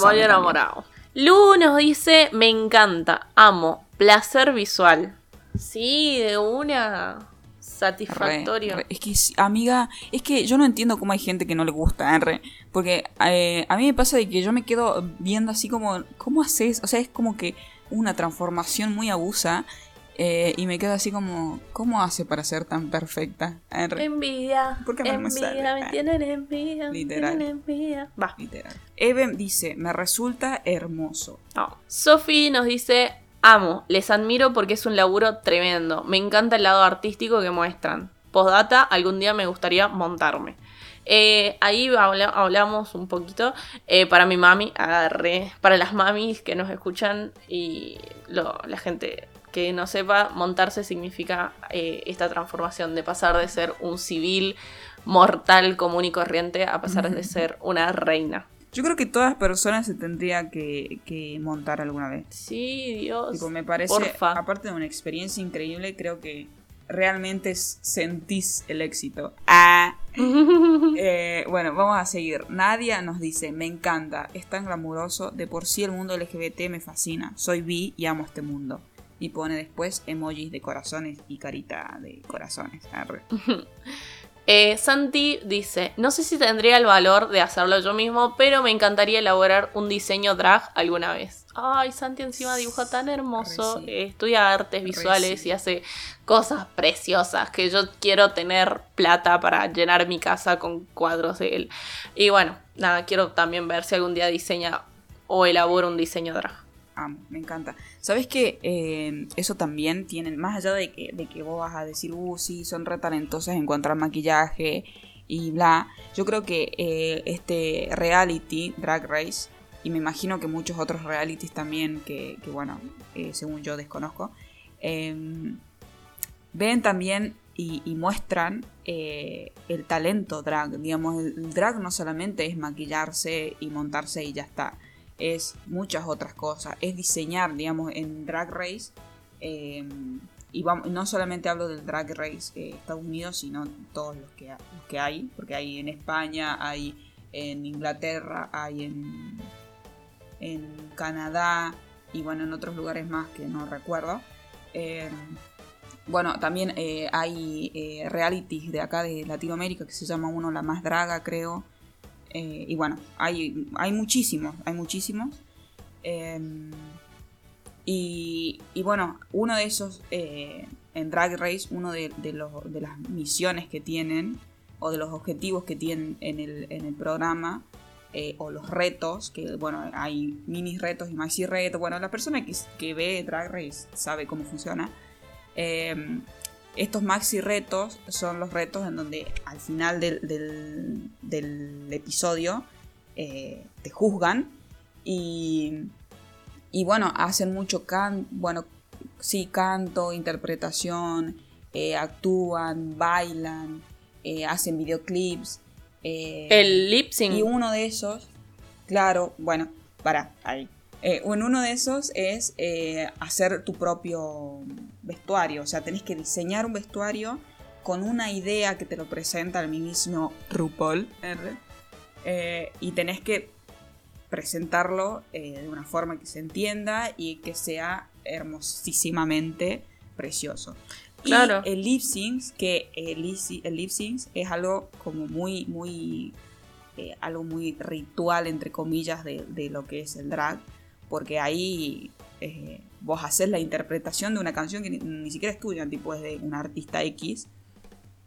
Muy enamorado. Lu nos dice me encanta, amo, placer visual. Sí, de una. Satisfactorio. Re, re. Es que, amiga, es que yo no entiendo cómo hay gente que no le gusta, ¿eh? Re. porque eh, a mí me pasa de que yo me quedo viendo así como, ¿cómo haces? O sea, es como que una transformación muy abusa eh, y me quedo así como, ¿cómo hace para ser tan perfecta? Re. Envidia. ¿Por qué me envidia, sale? me tienen envidia. me Literal. tienen envidia. Va. Literal. Eben dice, me resulta hermoso. No. Sophie nos dice, amo, les admiro porque es un laburo tremendo. Me encanta el lado artístico que muestran. Postdata, algún día me gustaría montarme. Eh, ahí habla- hablamos un poquito eh, para mi mami, agarré, para las mamis que nos escuchan y lo- la gente que no sepa, montarse significa eh, esta transformación de pasar de ser un civil mortal común y corriente a pasar de ser una reina. Yo creo que todas personas se tendría que, que montar alguna vez. Sí, Dios. Tipo, me parece, porfa. aparte de una experiencia increíble, creo que realmente sentís el éxito. Ah. *laughs* *laughs* Eh, bueno, vamos a seguir. Nadia nos dice, me encanta, es tan glamuroso, de por sí el mundo LGBT me fascina, soy bi y amo este mundo. Y pone después emojis de corazones y carita de corazones. Arre. *laughs* Eh, Santi dice, no sé si tendría el valor de hacerlo yo mismo, pero me encantaría elaborar un diseño drag alguna vez. Ay, Santi encima dibuja tan hermoso, sí. eh, estudia artes visuales sí. y hace cosas preciosas que yo quiero tener plata para llenar mi casa con cuadros de él. Y bueno, nada, quiero también ver si algún día diseña o elabora un diseño drag. Amo, me encanta. ¿Sabes que eh, eso también tienen, más allá de que, de que vos vas a decir, uh, sí, son re talentosas en encontrar maquillaje y bla, yo creo que eh, este reality, Drag Race, y me imagino que muchos otros realities también, que, bueno, eh, según yo desconozco, eh, ven también y, y muestran el talento drag. Digamos, el drag no solamente es maquillarse y montarse y ya está es muchas otras cosas. Es diseñar, digamos, en Drag Race. eh, y no solamente hablo del Drag Race eh, Estados Unidos, sino todos los que, que hay. Porque hay en España, hay en Inglaterra, hay en, en Canadá y bueno, en otros lugares más que no recuerdo. Eh, bueno, también eh, hay eh, realities de acá de Latinoamérica que se llama uno La Más Draga, creo. Eh, y bueno, hay, hay muchísimos, hay muchísimos. Eh, y, y bueno, uno de esos, eh, en Drag Race, uno de, de los- de las misiones que tienen, o de los objetivos que tienen en el, en el programa, eh, o los retos, que bueno, hay mini retos y maxi retos. Bueno, la persona que, que ve Drag Race sabe cómo funciona. Eh, estos maxi retos son los retos en donde al final del, del- del episodio eh, te juzgan y, y bueno, hacen mucho can, bueno, sí, canto, interpretación, eh, actúan, bailan, eh, hacen videoclips. El lip sync. y uno de esos, claro, bueno, para, ahí. En uno de esos es hacer tu propio vestuario. O sea, tenés que diseñar un vestuario con una idea que te lo presenta el mismo RuPaul. R, eh, y tenés que presentarlo eh, de una forma que se entienda y que sea hermosísimamente precioso. Claro. Y el lip sync, que el, lip- el lip sync es algo como muy, muy, eh, algo muy ritual, entre comillas, de, de lo que es el drag, porque ahí eh, vos haces la interpretación de una canción que ni, siquiera es tuya, tipo es de un artista X.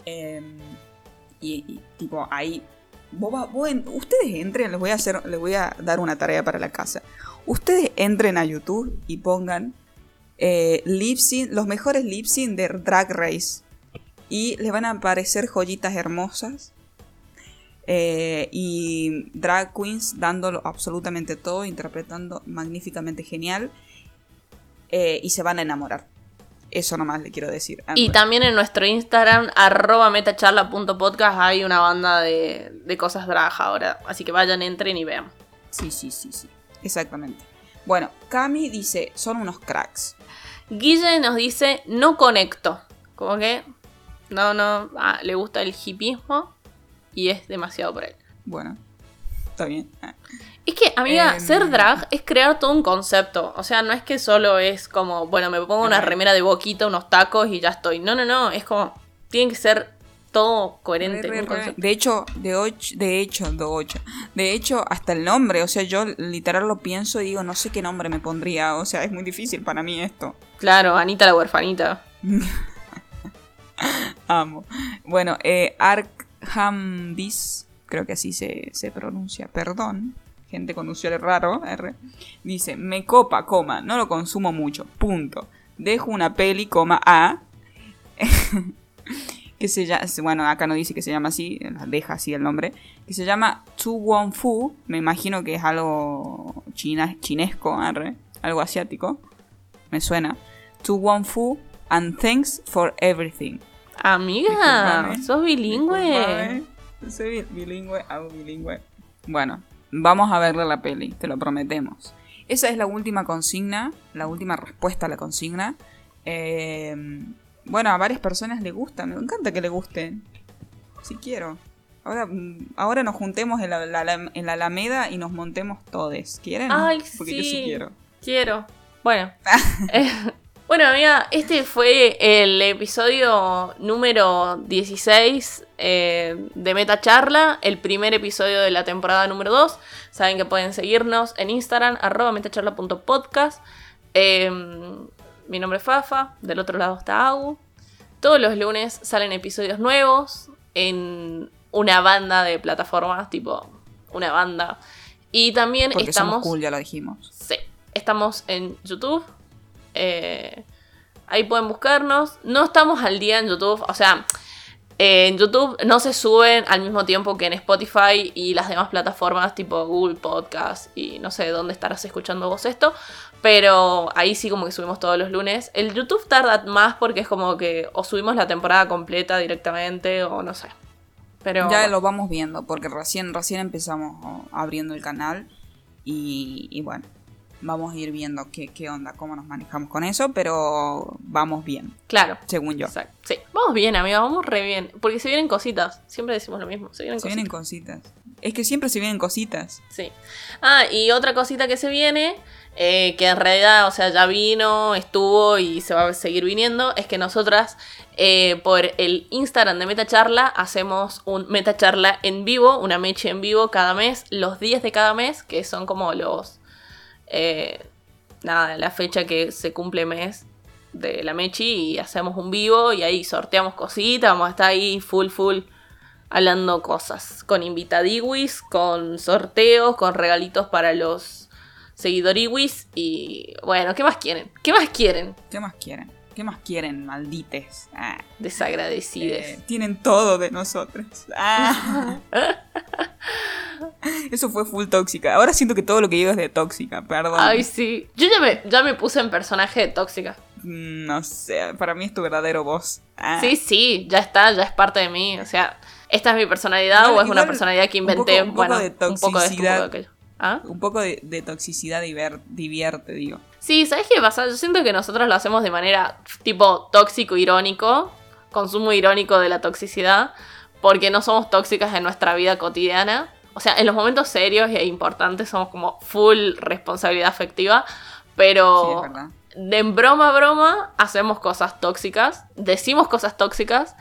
eh, y, tipo ahí vos va- ustedes entren, les voy a hacer, les voy a dar una tarea para la casa. Ustedes entren a YouTube y pongan eh, lip los mejores lip sync de Drag Race. Y les van a aparecer joyitas hermosas. eh, y drag queens dándolo absolutamente todo, interpretando magníficamente genial. Eh, y se van a enamorar. Eso nomás le quiero decir. Y también en nuestro Instagram, arroba metacharla.podcast, hay una banda de, de cosas drag ahora. Así que vayan, entren y vean. Sí, sí, sí, sí. Exactamente. Bueno, Cami dice, son unos cracks. Guille nos dice, no conecto. Como que, no, no, ah, le gusta el hipismo y es demasiado por él. Bueno, está bien. Ah. Es que, amiga, Em. ser drag es crear todo un concepto. O sea, no es que solo es como, bueno, me pongo una remera de boquita, unos tacos y ya estoy. No, no, no. Es como, tiene que ser todo coherente. Re, re, un re. concepto. De hecho, de ocho, de hecho, de ocho. De hecho, hasta el nombre, o sea, yo literal lo pienso y digo, no sé qué nombre me pondría, o sea, es muy difícil para mí esto. Claro, Anita la huerfanita. *laughs* Amo. Bueno, eh, Arkhamdis, creo que así se, se pronuncia, perdón, gente con usuario raro, R, dice, me copa, coma, no lo consumo mucho, punto. Dejo una peli, coma, A, *laughs* que se llama, bueno, acá no dice que se llama así, deja así el nombre, que se llama Tu Won Fu, me imagino que es algo china, chinesco, arre, algo asiático, me suena. Tu Won Fu and thanks for everything. Amiga, sos bilingüe. Soy bi- bilingüe, hago bilingüe. Bueno, vamos a verle la peli, te lo prometemos. Esa es la última consigna, la última respuesta a la consigna. Eh, bueno, a varias personas le gusta, me encanta que le gusten. Si quiero. Ahora, mm, ahora nos juntemos en la, la- la- en la Alameda y nos montemos todos. ¿Quieren? Ay, Porque sí. yo sí quiero. Quiero. Bueno. *laughs* Eh, bueno, amiga, este fue el episodio número 16 eh, de Meta Charla, el primer episodio de la temporada número 2. Saben que pueden seguirnos en Instagram, arroba metacharla.podcast. Eh, mi nombre es Fafa, del otro lado está Agu. Todos los lunes salen episodios nuevos en una banda de plataformas, tipo una banda. Y también Porque estamos... somos cool, ya lo dijimos. Sí, estamos en YouTube. Eh, ahí pueden buscarnos. No estamos al día en YouTube. O sea, en YouTube no se suben al mismo tiempo que en Spotify y las demás plataformas tipo Google Podcast y no sé dónde estarás escuchando vos esto. Pero ahí sí como que subimos todos los lunes. El YouTube tarda más porque es como que o subimos la temporada completa directamente o no sé. Pero Ya lo vamos viendo, porque recién, recién empezamos abriendo el canal y bueno, vamos a ir viendo qué, qué onda, cómo nos manejamos con eso, pero vamos bien, claro. según yo. Exacto. Sí, vamos bien, amiga, vamos re bien. Porque se vienen cositas. Siempre decimos lo mismo. Se vienen Se cositas. vienen cositas. Es que siempre se vienen cositas. Sí. Ah, y otra cosita que se viene, eh, que en realidad, o sea, ya vino, estuvo y se va a seguir viniendo, es que nosotras eh, por el Instagram de Metacharla hacemos un Metacharla en vivo, una meche en vivo cada mes, los días de cada mes, que son como los... eh, nada, la fecha que se cumple mes de la mechi y hacemos un vivo y ahí sorteamos cositas, vamos a estar ahí full, full hablando cosas, con invitadiwis, con sorteos, con regalitos para los seguidoriwis y bueno, ¿qué más quieren? ¿Qué más quieren? ¿Qué más quieren? ¿Qué más quieren, maldites? Ah, Desagradecides. eh, tienen todo de nosotros. Ah. *laughs* Eso fue full tóxica. Ahora siento que todo lo que digo es de tóxica, perdón. Ay, sí. Yo ya me, ya me puse en personaje de tóxica. Mm, No sé, para mí es tu verdadero voz. Ah. Sí, sí, ya está, ya es parte de mí. O sea, ¿esta es mi personalidad o es una personalidad que un poco- inventé? un poco bueno, un poco de esto, un poco toxicidad. de aquello. ¿Ah? Un poco de, de toxicidad diver- divierte, digo. Sí, ¿sabes qué pasa? Yo siento que nosotros lo hacemos de manera tipo tóxico, irónico, consumo irónico de la toxicidad, porque no somos tóxicas en nuestra vida cotidiana. O sea, en los momentos serios e importantes somos como full responsabilidad afectiva, pero de en broma a broma hacemos cosas tóxicas, decimos cosas tóxicas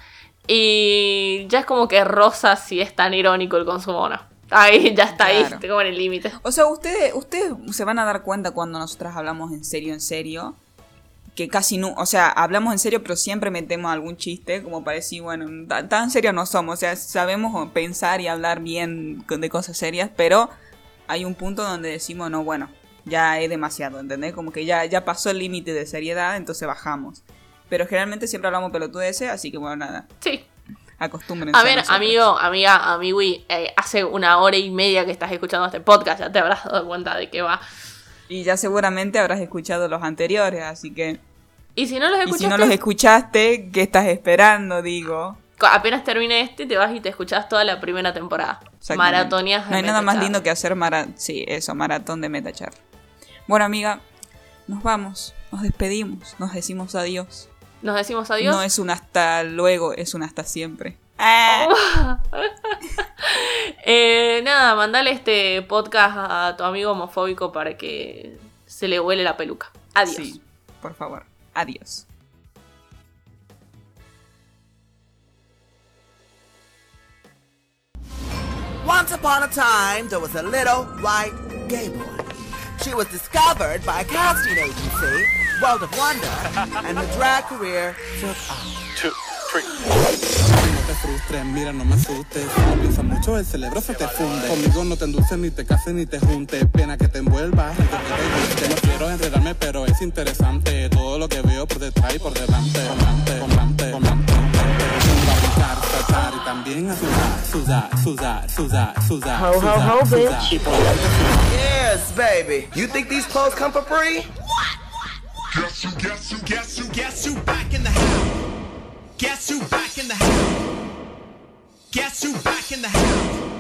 y ya es como que rosa si es tan irónico el consumo o no. Ahí ya está ahí, estoy como en el límite. O sea, ustedes, ustedes se van a dar cuenta cuando nosotras hablamos en serio, en serio. Que casi no, o sea, hablamos en serio, pero siempre metemos algún chiste, como para decir, bueno, tan, tan serios no somos. O sea, sabemos pensar y hablar bien de cosas serias, pero hay un punto donde decimos, no, bueno, ya es demasiado, ¿entendés? Como que ya, ya pasó el límite de seriedad, entonces bajamos. Pero generalmente siempre hablamos pelotudeces, así que bueno, nada, Sí, acostúmbrense. A ver, amigo, amiga, amigui, eh, hace una hora y media que estás escuchando este podcast, ya te habrás dado cuenta de qué va. Y ya seguramente habrás escuchado los anteriores, así que... Y si no los Y escuchaste, si no los escuchaste, ¿qué estás esperando? Digo. apenas termine este, te vas y te escuchas toda la primera temporada. Maratonías. de No hay nada más lindo que hacer mara sí, eso, maratón de Metachar. Bueno, amiga, nos vamos, nos despedimos, nos decimos adiós. Nos decimos adiós. No es un hasta luego, es un hasta siempre. Ah. *laughs* Eh, nada, mandale este podcast a tu amigo homofóbico para que se le huele la peluca. Adiós. Sí, por favor. Adiós. Once upon a time, there was a little white gay boy. She was discovered by a casting agency, World of Wonder, and her drag career took off. No te frustres, mira, no me asustes. Si no piensas mucho, el cerebro se te funde. Conmigo no te endulces, ni te cases, ni te juntes. Pena que te envuelvas, que te guste. No quiero enredarme, pero es interesante. Todo lo que veo por detrás y por delante. Comante, comante, comante. Vengo a brincar, saltar y también a sudar, sudar, sudar, sudar, sudar. Ho, ho, ho, bitch. Y por delante sudar. Yes, baby. You think these clothes come for free? Guess who, guess who, guess who, guess who back in the house? Guess who back in the house? Guess who back in the house?